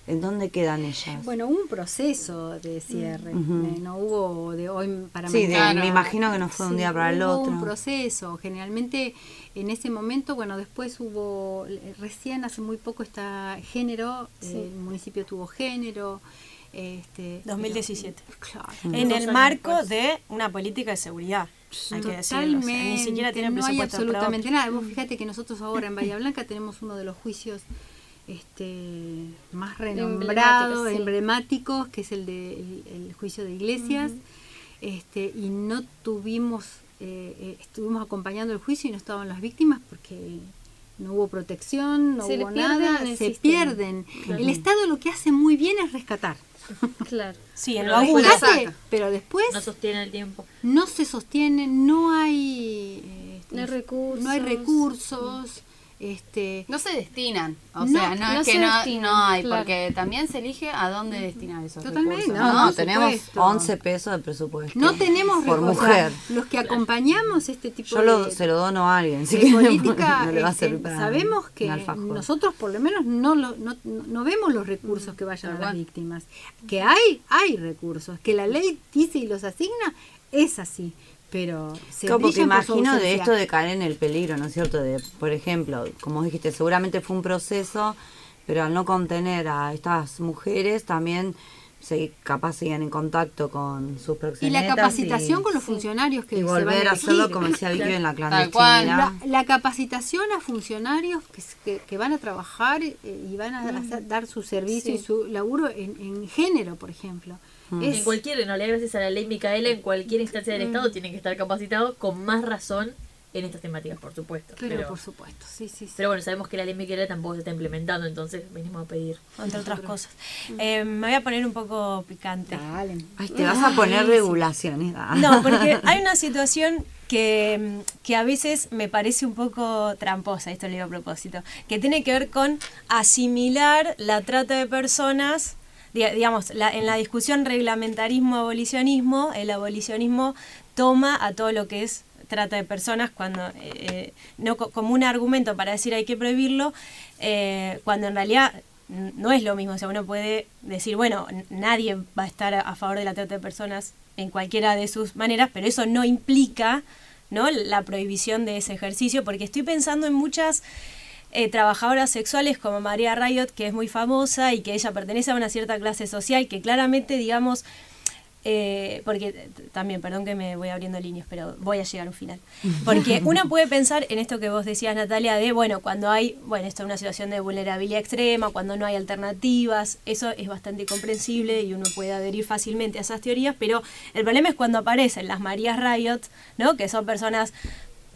en dónde quedan ellas? Bueno, un proceso de cierre, no hubo de hoy para sí, me imagino que no fue un día para el otro. un proceso, generalmente en ese momento, bueno, después hubo, recién hace muy poco está género, el municipio tuvo género, este, 2017. claro, en el marco de una política de seguridad. Totalmente. ni siquiera tienen no hay absolutamente nada. Vos fíjate que nosotros ahora en Bahía Blanca tenemos uno de los juicios este más renombrados, emblemáticos, que es el de el, juicio de iglesias. Este, y no tuvimos, eh, eh, estuvimos acompañando el juicio y no estaban las víctimas porque no hubo protección, no hubo nada, se pierden. El Estado lo que hace muy bien es rescatar. (laughs) Claro. Sí, en lo pero después no sostiene el tiempo. No se sostiene, no hay eh, no hay recursos. No hay recursos este no se destinan o sea no, es que no, no, hay porque también se elige a dónde destinar esos Totalmente, recursos no, tenemos 11 pesos de presupuesto. No tenemos por mujer. los que acompañamos este tipo yo lo, se lo dono a alguien de (laughs) política este, sabemos que nosotros por lo menos no, lo, no, no vemos los recursos que vayan a las víctimas. Que hay hay recursos que la ley dice y los asigna es así pero se como que imagino de esto de caer en el peligro, ¿no es cierto? De, por ejemplo, como dijiste, seguramente fue un proceso, pero al no contener a estas mujeres también se capaz siguen en contacto con sus proxenetas. Y la capacitación con los funcionarios que y volver a, hacerlo como decía Vicky (laughs) en la clandestinidad. La, capacitación a funcionarios que, que, van a trabajar eh, y van a, dar su servicio y su laburo en, en género, por ejemplo. Mm. En cualquier, en realidad gracias a la ley Micaela, en cualquier instancia del mm. Estado tienen que estar capacitados con más razón en estas temáticas, por supuesto. Pero, por supuesto, sí, sí, Pero bueno, sabemos que la ley Micaela tampoco se está implementando, entonces venimos a pedir. Entre otras cosas. Eh, me voy a poner un poco picante. Dale. Ay, te vas a poner regulaciones. No, porque (laughs) hay una situación que, que, a veces me parece un poco tramposa, esto lo digo a propósito, que tiene que ver con asimilar la trata de personas digamos, en la discusión reglamentarismo-abolicionismo, el abolicionismo toma a todo lo que es trata de personas cuando eh, no como un argumento para decir hay que prohibirlo, eh, cuando en realidad no es lo mismo. O sea, uno puede decir, bueno, nadie va a estar a favor de la trata de personas en cualquiera de sus maneras, pero eso no implica ¿no? la prohibición de ese ejercicio, porque estoy pensando en muchas eh, trabajadoras sexuales como María Riot, que es muy famosa y que ella pertenece a una cierta clase social, que claramente, digamos, eh, porque también, perdón que me voy abriendo líneas, pero voy a llegar a un final. (laughs) Porque uno puede pensar en esto que vos decías, Natalia, de, bueno, cuando hay, bueno, esto es una situación de vulnerabilidad extrema, cuando no hay alternativas, eso es bastante comprensible y uno puede adherir fácilmente a esas teorías, pero el problema es cuando aparecen las Marías Riot, ¿no? Que son personas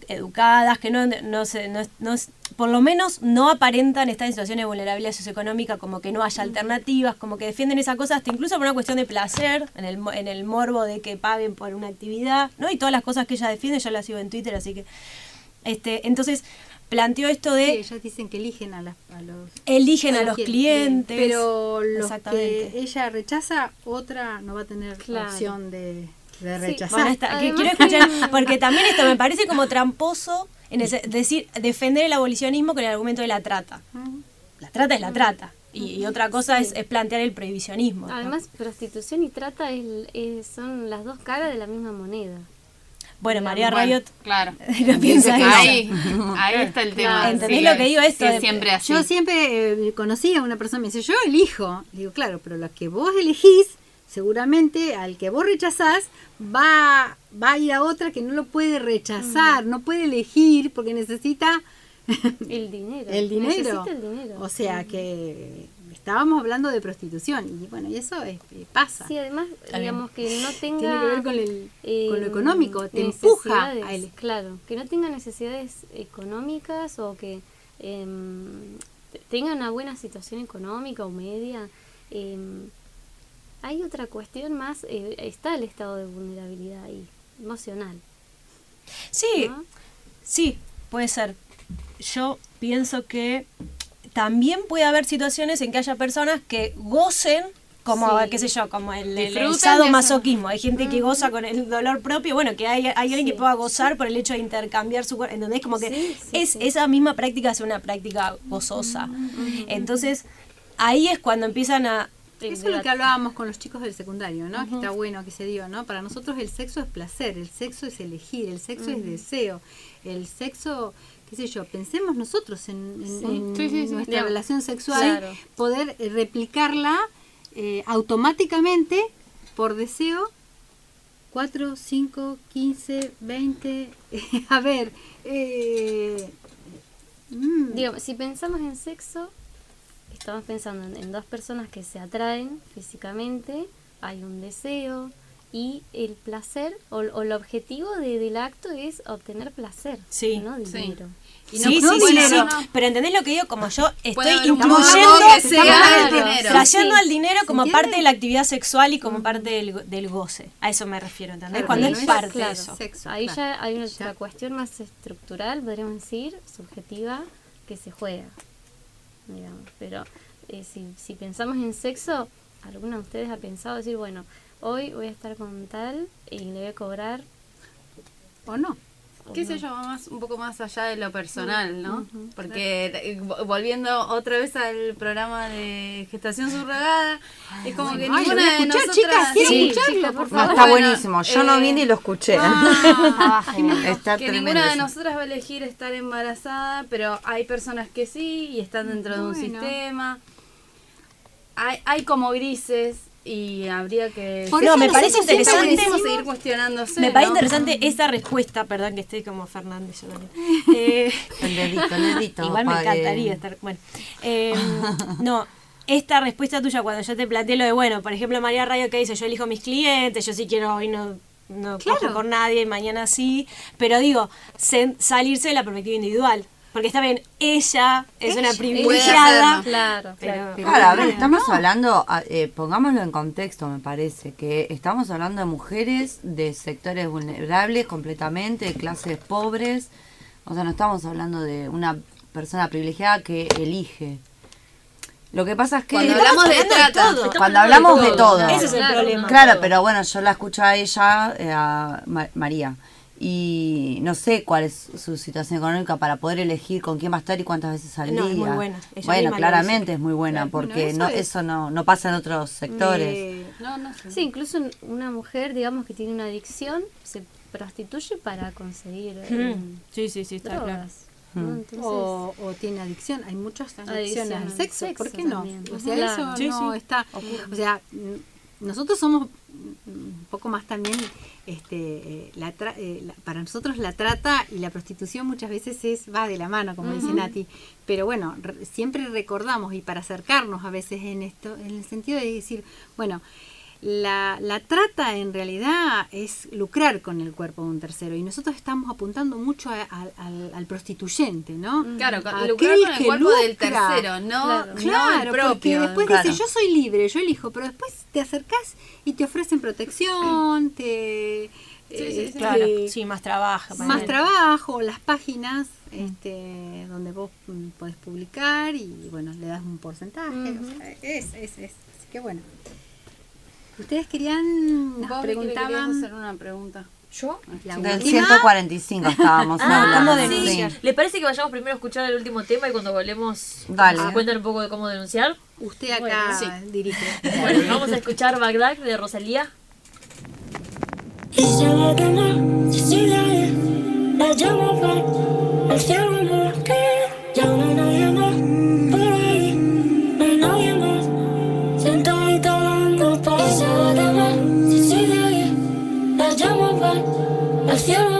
educadas, que no, no, no, no, por lo menos no aparentan estar en situaciones de vulnerabilidad socioeconómica, como que no haya alternativas, como que defienden esa cosa, hasta incluso por una cuestión de placer, en el, en el morbo de que paguen por una actividad, ¿no? Y todas las cosas que ella defiende, yo las sigo en Twitter, así que... este Entonces, planteó esto de... Sí, ellas dicen que eligen a, los... Eligen a, los clientes. Pero los que ella rechaza, otra no va a tener la opción de de rechazar. quiero escuchar, porque también esto me parece como tramposo, en ese, decir, defender el abolicionismo con el argumento de la trata. La trata es la trata. Y, otra cosa es, plantear el prohibicionismo. Además, prostitución y trata es, son las dos caras de la misma moneda. Bueno, María Rayot claro. (laughs) piensa ahí, ahí está el tema. ¿Entendés lo que digo esto? siempre así. Yo siempre eh, conocí a una persona me dice, yo elijo. Digo, claro, pero lo que vos elegís seguramente al que vos rechazás va, va a ir a otra que no lo puede rechazar, no puede elegir porque necesita (laughs) el dinero. el dinero. O sea que estábamos hablando de prostitución y bueno, y eso es, eh, pasa. Sí, además, digamos que no tenga... Tiene que ver con, el, con lo económico, te empuja a él. Claro, que no tenga necesidades económicas o que em, tenga una buena situación económica o media. Eh, hay otra cuestión más, eh, está el estado de vulnerabilidad ahí, emocional. Sí, sí, puede ser. Yo pienso que también puede haber situaciones en que haya personas que gocen como, qué sé yo, como el, el, masoquismo. Hay gente que goza con el dolor propio, bueno, que hay, hay alguien que pueda gozar por el hecho de intercambiar su cuerpo, ¿entendés? Como que es esa misma práctica es una práctica gozosa. Entonces, ahí es cuando empiezan a, eso es lo que hablábamos con los chicos del secundario, ¿no? Que está bueno que se dio, ¿no? Para nosotros el sexo es placer, el sexo es elegir, el sexo es deseo, el sexo, qué sé yo, pensemos nosotros en, nuestra relación sexual, poder eh, replicarla eh, automáticamente por deseo 4, 5, 15, 20, a ver, eh, mm. Digo, si pensamos en sexo, estamos pensando en, dos personas que se atraen físicamente, hay un deseo y el placer o, el objetivo del acto es obtener placer, sí, ¿no? Dinero. Sí. sí, sí, pero entendés lo que digo, como yo estoy incluyendo, trayendo al dinero como parte de la actividad sexual y como parte del, del goce. A eso me refiero, ¿entendés? Cuando es parte de eso. Ahí ya hay una cuestión más estructural, podríamos decir, subjetiva, que se juega digamos. Pero eh, si, si pensamos en sexo, ¿alguna de ustedes ha pensado decir, bueno, hoy voy a estar con tal y le voy a cobrar? ¿O no? Qué sé yo, más, un poco más allá de lo personal, ¿no? Porque volviendo otra vez al programa de gestación subrogada, es como que ninguna de nosotras... Chicas, sí, por favor? está buenísimo, yo no vine y lo escuché. Ah, (laughs) está que ninguna de nosotras va a elegir estar embarazada, pero hay personas que sí y están dentro de un sistema. Hay, hay como grises y habría que no me parece interesante seguir cuestionándose me parece interesante esa respuesta perdón que estoy como Fernández yo eh, el dedito el dedito igual me encantaría estar bueno eh, no esta respuesta tuya cuando yo te planteé lo de bueno por ejemplo María Rayo que dice yo elijo mis clientes yo sí quiero hoy no no cojo con nadie mañana sí pero digo salirse de la perspectiva individual porque está bien, ella es una privilegiada. Claro, claro. claro, a ver, estamos hablando, eh, pongámoslo en contexto, me parece, que estamos hablando de mujeres de sectores vulnerables completamente, de clases pobres. O sea, no estamos hablando de una persona privilegiada que elige. Lo que pasa es que cuando hablamos de todo, cuando hablamos de todo, ese es el problema. Claro, pero bueno, yo la escucho a ella, eh, a María y no sé cuál es su situación económica para poder elegir con quién va a estar y cuántas veces al No, día. es muy buena. Ella Bueno, claramente es muy buena Claro, bueno, porque eso no es- eso no, no pasa en otros sectores. Eh, no, no sé. Sí, incluso una mujer, digamos, que tiene una adicción, se prostituye para conseguir eh, Sí, sí, sí, está claro. Mm. Entonces, o, o tiene adicción. Hay muchas adicciones al sexo. ¿Por qué no? también. O sea, Claro. eso Sí, no sí. está. O sea, mm, nosotros somos mm, un poco más también. Este, eh, la tra- eh, la- para nosotros la trata y la prostitución muchas veces es va de la mano, como dice Nati. Pero bueno, re- siempre recordamos y para acercarnos a veces en esto, en el sentido de decir, bueno, la, la trata en realidad es lucrar con el cuerpo de un tercero y nosotros estamos apuntando mucho a- a- al, al prostituyente, ¿no? Claro, con, lucrar con el cuerpo del tercero, no, Claro. no Claro, porque después claro. dice, yo soy libre, yo elijo, pero después te acercás y te ofrecen protección, te... eh, Claro, te- sí, más trabajo. más trabajo, las páginas este, donde vos mm, podés publicar y bueno, le das un porcentaje. o sea, es, es, es. Así que bueno. Ustedes querían, nos preguntaban... hacer una pregunta. ¿Yo? la Del última. 145 estábamos Ah, hablando. ¿cómo sí. denunciar? ¿Les parece que vayamos primero a escuchar el último tema y cuando volvemos Dale. nos cuentan un poco de cómo denunciar? Usted acá sí. dirige. Bueno, vamos a escuchar Bagdad de Rosalía. Va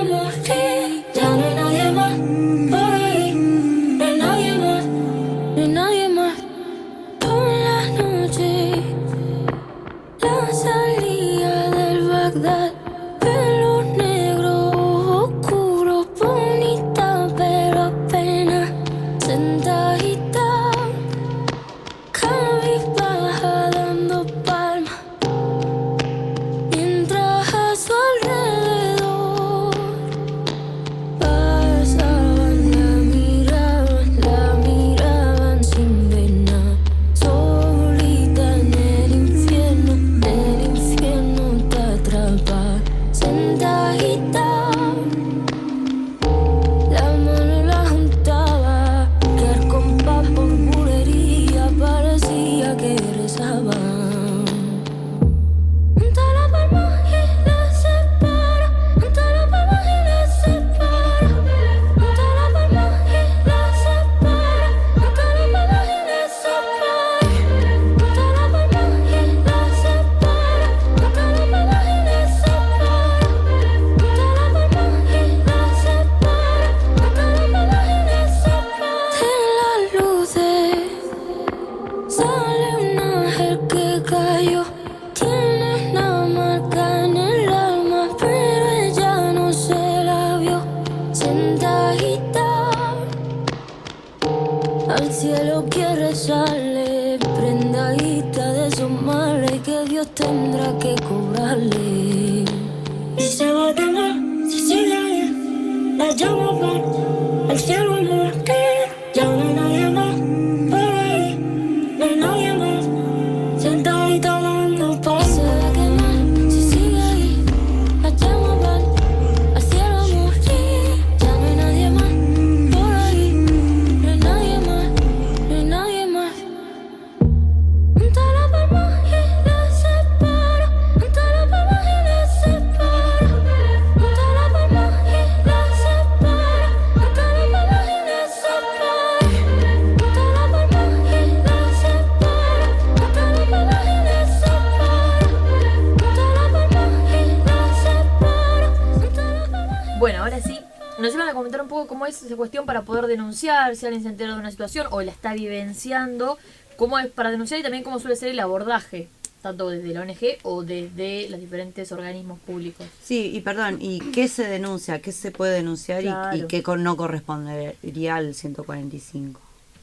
si alguien se entera de una situación o la está vivenciando, cómo es para denunciar y también cómo suele ser el abordaje, tanto desde la ONG o desde los diferentes organismos públicos. Sí, y perdón, ¿y qué se denuncia? ¿Qué se puede denunciar y- qué con- no correspondería al 145?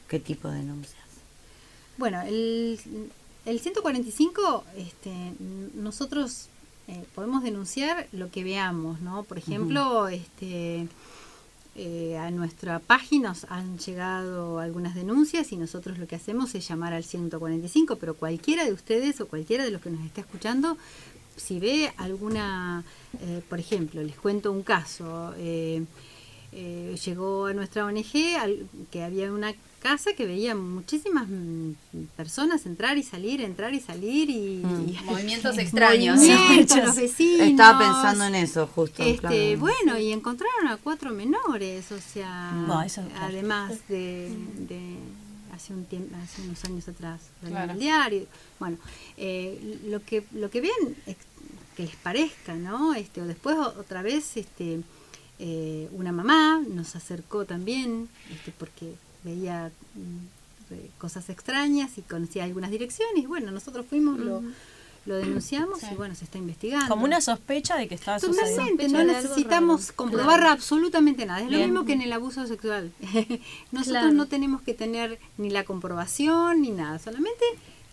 ¿Qué tipo de denuncias? Bueno, el, el 145, este, nosotros eh, podemos denunciar lo que veamos, ¿no? Por ejemplo, este, eh, a nuestra página nos han llegado algunas denuncias y nosotros lo que hacemos es llamar al 145, pero cualquiera de ustedes o cualquiera de los que nos esté escuchando si ve alguna, eh, por ejemplo, les cuento un caso, eh, eh, llegó a nuestra ONG al- que había una casa que veía muchísimas mm, personas entrar y salir, entrar y salir y... y- (laughs) Movimientos (laughs) extraños. Movimientos, los vecinos. Estaba pensando en eso, justo. Este, claro. Bueno, y encontraron a cuatro menores, o sea, No, eso, claro. además de, de hace un tiempo, hace unos años atrás, del Claro. diario. Bueno, eh, lo que lo que vean que les parezca, ¿no? Este, o después otra vez, este, eh, una mamá nos acercó también, este, porque veía mm, eh, cosas extrañas y conocía algunas direcciones. Y bueno, nosotros fuimos, lo, lo denunciamos y bueno, se está investigando. Como una sospecha de que estaba sucediendo. Totalmente, no necesitamos comprobar absolutamente nada. Es lo mismo que en el abuso sexual. (laughs) Nosotros Claro. no tenemos que tener ni la comprobación ni nada. Solamente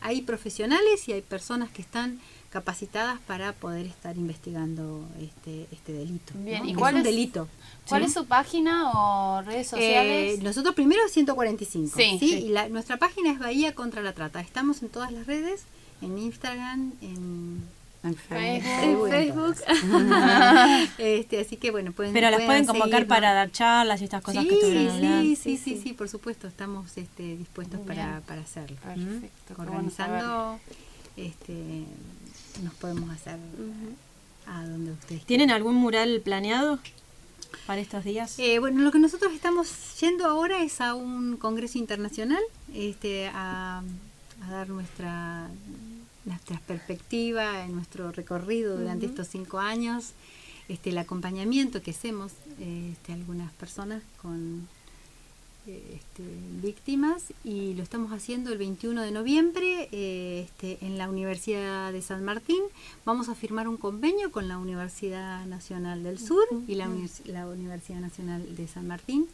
hay profesionales y hay personas que están capacitadas para poder estar investigando este, este delito. Bien, ¿no? ¿y Que cuál es un es- delito? ¿Cuál ¿sí? es su página o redes sociales? Eh, nosotros primero 145. Sí, Sí, sí. Y la- nuestra página es Bahía contra la Trata. Estamos en todas las redes, en Instagram, en, En Facebook. Facebook. (laughs) este, así que bueno, pueden Pero las pueden convocar para dar charlas y estas cosas sí, que estuvieron hablando. sí, sí, sí, sí, por supuesto, estamos este, dispuestos para, para hacerlo. Perfecto, Organizando, este, nos podemos hacer a donde ustedes ¿Tienen algún mural planeado para estos días? Eh, bueno, lo que nosotros estamos yendo ahora es a un congreso internacional, este, a, a dar nuestra nuestra perspectiva en nuestro recorrido durante estos cinco años, este, el acompañamiento que hacemos este, algunas personas con este, víctimas y lo estamos haciendo el 21 de noviembre eh, este, en la Universidad de San Martín. Vamos a firmar un convenio con la Universidad Nacional del Sur y la, Univers- la Universidad Nacional de San Martín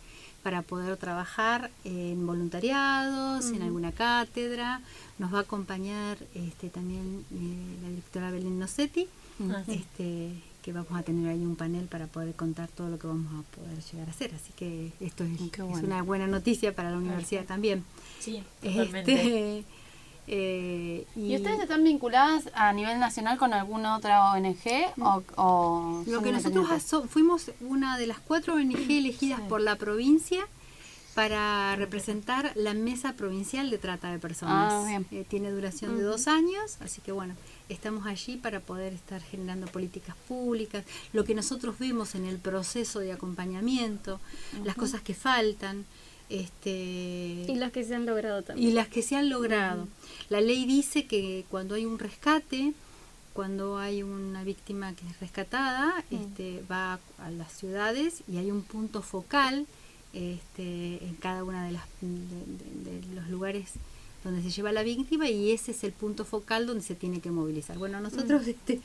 para poder trabajar en voluntariados, en alguna cátedra. Nos va a acompañar este, también eh, la directora Belén Nocetti, este, que vamos a tener ahí un panel para poder contar todo lo que vamos a poder llegar a hacer. Así que esto es, una buena noticia para la universidad también. Sí, Este, eh, ¿Y ustedes están vinculadas a nivel nacional con alguna otra ONG o, o Lo que nosotros fuimos una de las cuatro ONG elegidas por la provincia para representar la mesa provincial de trata de personas. Ah, bien. Eh, tiene duración de dos años, así que bueno, estamos allí para poder estar generando políticas públicas, lo que nosotros vemos en el proceso de acompañamiento, las cosas que faltan. Este, Y las que se han logrado también. y las que se han logrado. La ley dice que cuando hay un rescate, cuando hay una víctima que es rescatada, este, va a las ciudades y hay un punto focal este, en cada una de, de, de- de los lugares donde se lleva la víctima y ese es el punto focal donde se tiene que movilizar. Bueno, nosotros este,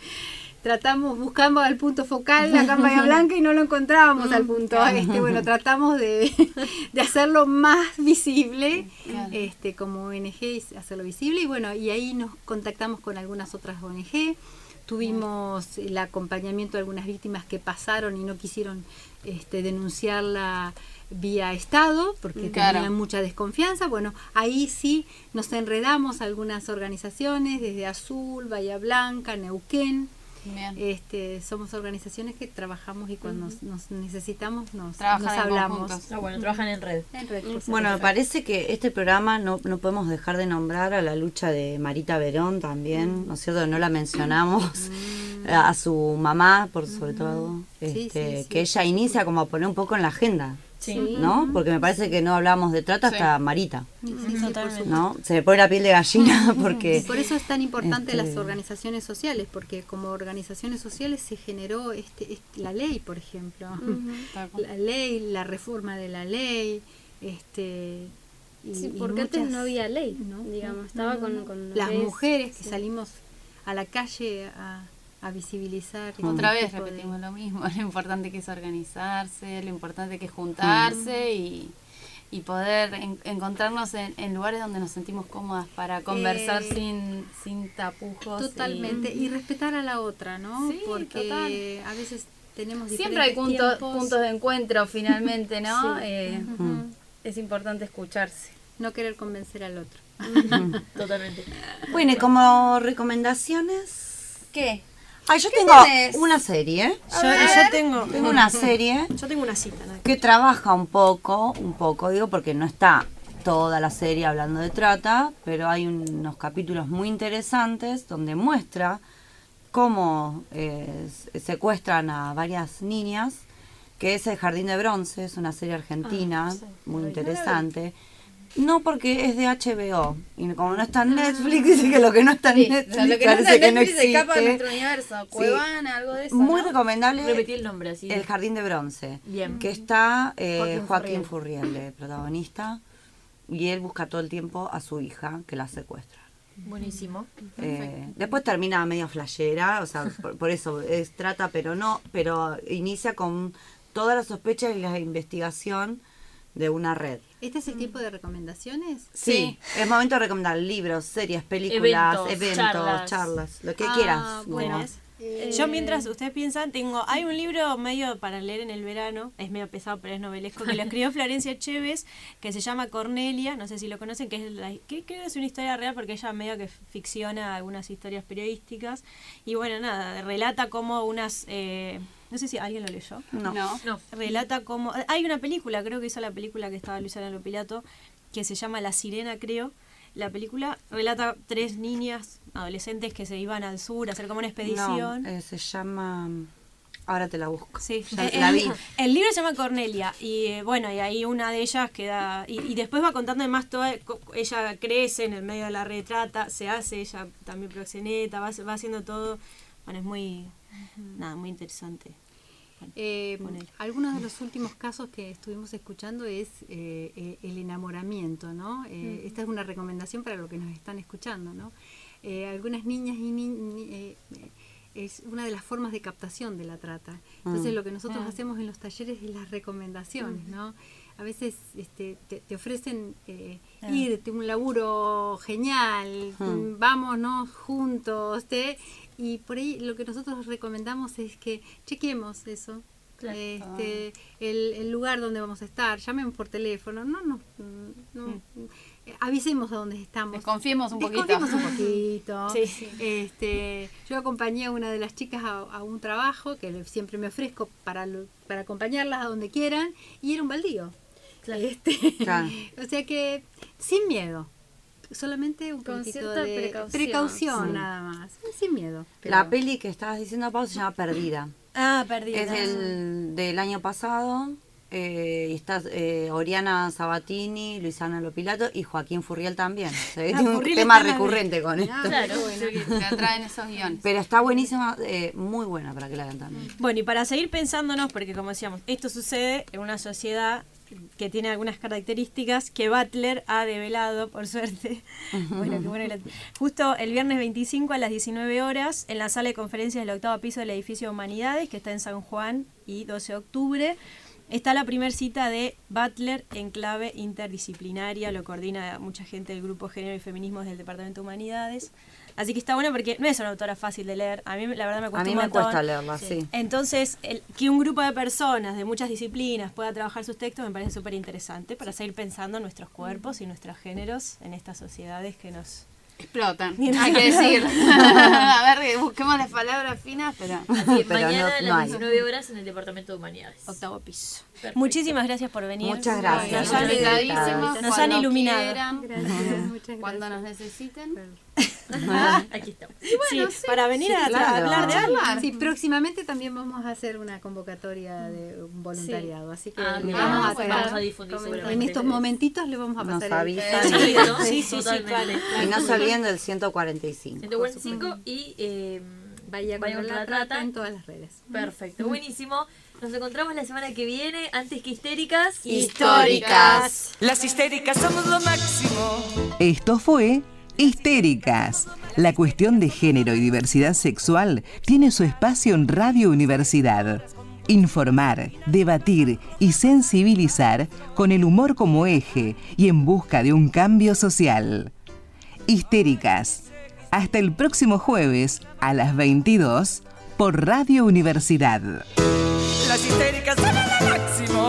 tratamos, buscamos al punto focal la campaña (laughs) blanca y no lo encontrábamos al punto. Este, bueno, tratamos de, (laughs) de hacerlo más visible este, como ONG y hacerlo visible y bueno, y ahí nos contactamos con algunas otras ONG. Tuvimos el acompañamiento de algunas víctimas que pasaron y no quisieron este, denunciarla vía Estado porque Claro. tenían mucha desconfianza. Bueno, ahí sí nos enredamos algunas organizaciones, desde Azul, Bahía Blanca, Neuquén. Bien. Este, somos organizaciones que trabajamos y cuando nos, nos necesitamos nos, nos hablamos. Ah, bueno, trabajan en red. En red, por Bueno, me parece que este programa no, no podemos dejar de nombrar a la lucha de Marita Verón también, ¿no es cierto? No la mencionamos. A su mamá, por sobre todo, Sí, este, sí, sí. que ella inicia como a poner un poco en la agenda, Sí. ¿no? Porque me parece que no hablamos de trata Sí. hasta Marita, Sí. ¿no? Se me pone la piel de gallina (laughs) porque... Por eso es tan importante este, las organizaciones sociales, porque como organizaciones sociales se generó este, este- la ley, por ejemplo, (laughs) la ley, la reforma de la ley, este y, Sí, y porque antes muchas- no había ley, no, digamos, estaba no, con, no. con lo las mujeres que sí. salimos a la calle a, a visibilizar Otra vez de- repetimos lo mismo, (laughs) lo importante que es organizarse, lo importante que es juntarse y, y poder en- encontrarnos en, en lugares donde nos sentimos cómodas para conversar Eh, sin, sin tapujos. Totalmente, y, respetar a la otra, ¿no? Sí, Porque total. a veces tenemos Siempre hay punto- puntos de encuentro finalmente, ¿no? (laughs) Sí. Eh, Ujú. Es importante escucharse. No querer convencer al otro. (laughs) Totalmente. Bueno, y como recomendaciones, ¿Qué? Ah, yo ¿Qué tengo tenés? una serie. Yo, yo tengo, Tengo una serie Yo tengo una cita. ¿no? que trabaja un poco, un poco, digo, porque no está toda la serie hablando de trata, pero hay unos capítulos muy interesantes donde muestra cómo eh, se- secuestran a varias niñas, que es El Jardín de Bronce, es una serie argentina muy interesante. No porque es de HBO, y como no está en Netflix, (laughs) dice que lo que no está en Sí, Netflix o sea, lo que no está en que no Netflix escapa de nuestro universo. Sí. Cuevana, algo de eso. Muy ¿no? recomendable. Repetí el nombre así. El Jardín de Bronce. Bien. Que está eh, Joaquín Joaquín, Furriel. Protagonista. Y él busca todo el tiempo a su hija que la secuestra. Buenísimo. Eh, después termina medio flashera, o sea, por, por eso es trata, pero no, pero inicia con toda la sospecha y la investigación de una red. ¿Este es el tipo de recomendaciones? Sí, es momento de recomendar libros, series, películas, Eventos, eventos, charlas. charlas, lo que Ah, quieras. bueno. Eh, Yo mientras ustedes piensan, tengo, hay un libro medio para leer en el verano, es medio pesado pero es novelesco, que lo (laughs) escribió Florencia Chévez, que se llama Cornelia, no sé si lo conocen, que es la, que creo que es una historia real porque ella medio que ficciona algunas historias periodísticas y bueno, nada, relata como unas, eh, no sé si alguien lo leyó. No. No. No. Relata como, hay una película, creo que hizo la película que estaba Luciana Lopilato, que se llama La Sirena, creo. La película relata tres niñas adolescentes que se iban al sur a hacer como una expedición. No, eh, se llama... Ahora te la busco. Sí, Ya el, la vi. (laughs) el libro se llama Cornelia y eh, bueno, y ahí una de ellas queda y, y después va contando además toda ella crece en el medio de la retrata, se hace ella también proxeneta, va, va haciendo todo, bueno, es muy nada, muy interesante. Eh, algunos de los últimos casos que estuvimos escuchando es eh, eh, el enamoramiento, ¿no? Eh, Esta es una recomendación para los que nos están escuchando, ¿no? Eh, algunas niñas y ni- ni- eh, es una de las formas de captación de la trata. Entonces Mm. lo que nosotros Ah. hacemos en los talleres es las recomendaciones, ¿no? A veces este, te, te ofrecen eh, Ah. irte un laburo genial, Mm. vámonos juntos, te, y por ahí lo que nosotros recomendamos es que chequemos eso. Claro. Este, el, el lugar donde vamos a estar, llamemos por teléfono, no, no, no, eh, avisemos a dónde estamos. Desconfiemos un poquito. Desconfiemos un poquito. Sí, (laughs) sí. Este, yo acompañé a una de las chicas a, a un trabajo que siempre me ofrezco para, lo- para acompañarlas a donde quieran y era un baldío. Este, Claro. (laughs) o sea que sin miedo, solamente un Con poquito de precaución. precaución Sí. nada más, sin miedo. La peli que estabas diciendo, Pau, se llama Perdida. Ah, perdí. Es del, del año pasado. Eh, y está eh, Oriana Sabatini, Luisana Lopilato y Joaquín Furriel también. O sea, (laughs) Ah, tiene un tema recurrente con esto. Claro. Se atraen esos guiones. Pero está buenísima, eh, muy buena para que la vean también. Bueno, y para seguir pensándonos, porque como decíamos, esto sucede en una sociedad que tiene algunas características que Butler ha develado, por suerte. (laughs) bueno, qué bueno que la- Justo el viernes 25 a las 19 horas, en la sala de conferencias del octavo piso del edificio Humanidades, que está en San Juan, y 12 de octubre, está la primera cita de Butler en clave interdisciplinaria, lo coordina mucha gente del Grupo Género y Feminismos del Departamento de Humanidades. Así que está bueno porque no es una autora fácil de leer. A mí la verdad me cuesta A mí un me montón. cuesta leerla, sí. Entonces, el- que un grupo de personas de muchas disciplinas pueda trabajar sus textos me parece súper interesante para seguir pensando en nuestros cuerpos y nuestros géneros en estas sociedades que nos... Explotan, hay que decir. (laughs) a ver, busquemos las palabras finas, pero... Así, Pero mañana no- a no las hay. 19 horas en el Departamento de Humanidades. Octavo piso. Perfecto. Muchísimas gracias por venir. Muchas gracias. Nos han, nos iluminado. quieran, cuando nos necesiten. (laughs) Aquí estamos. Sí, para venir a, a claro. hablar de algo. Sí, próximamente también vamos a hacer una convocatoria de un voluntariado, así que Ah, vamos a Vamos a hacer- difundir en estos momentitos le vamos a Nos pasar el- avisan. Perfecto. Sí, sí, sí, claro. Y no se olviden del 145. 145 y eh, Bahía contra la trata en todas las redes. Perfecto, buenísimo. Nos encontramos la semana que viene, antes que histéricas. Históricas. Las histéricas somos lo máximo. Esto fue Histéricas. La cuestión de género y diversidad sexual tiene su espacio en Radio Universidad. Informar, debatir y sensibilizar con el humor como eje y en busca de un cambio social. Histéricas. Hasta el próximo jueves a las 22 por Radio Universidad. Las histéricas somos lo máximo.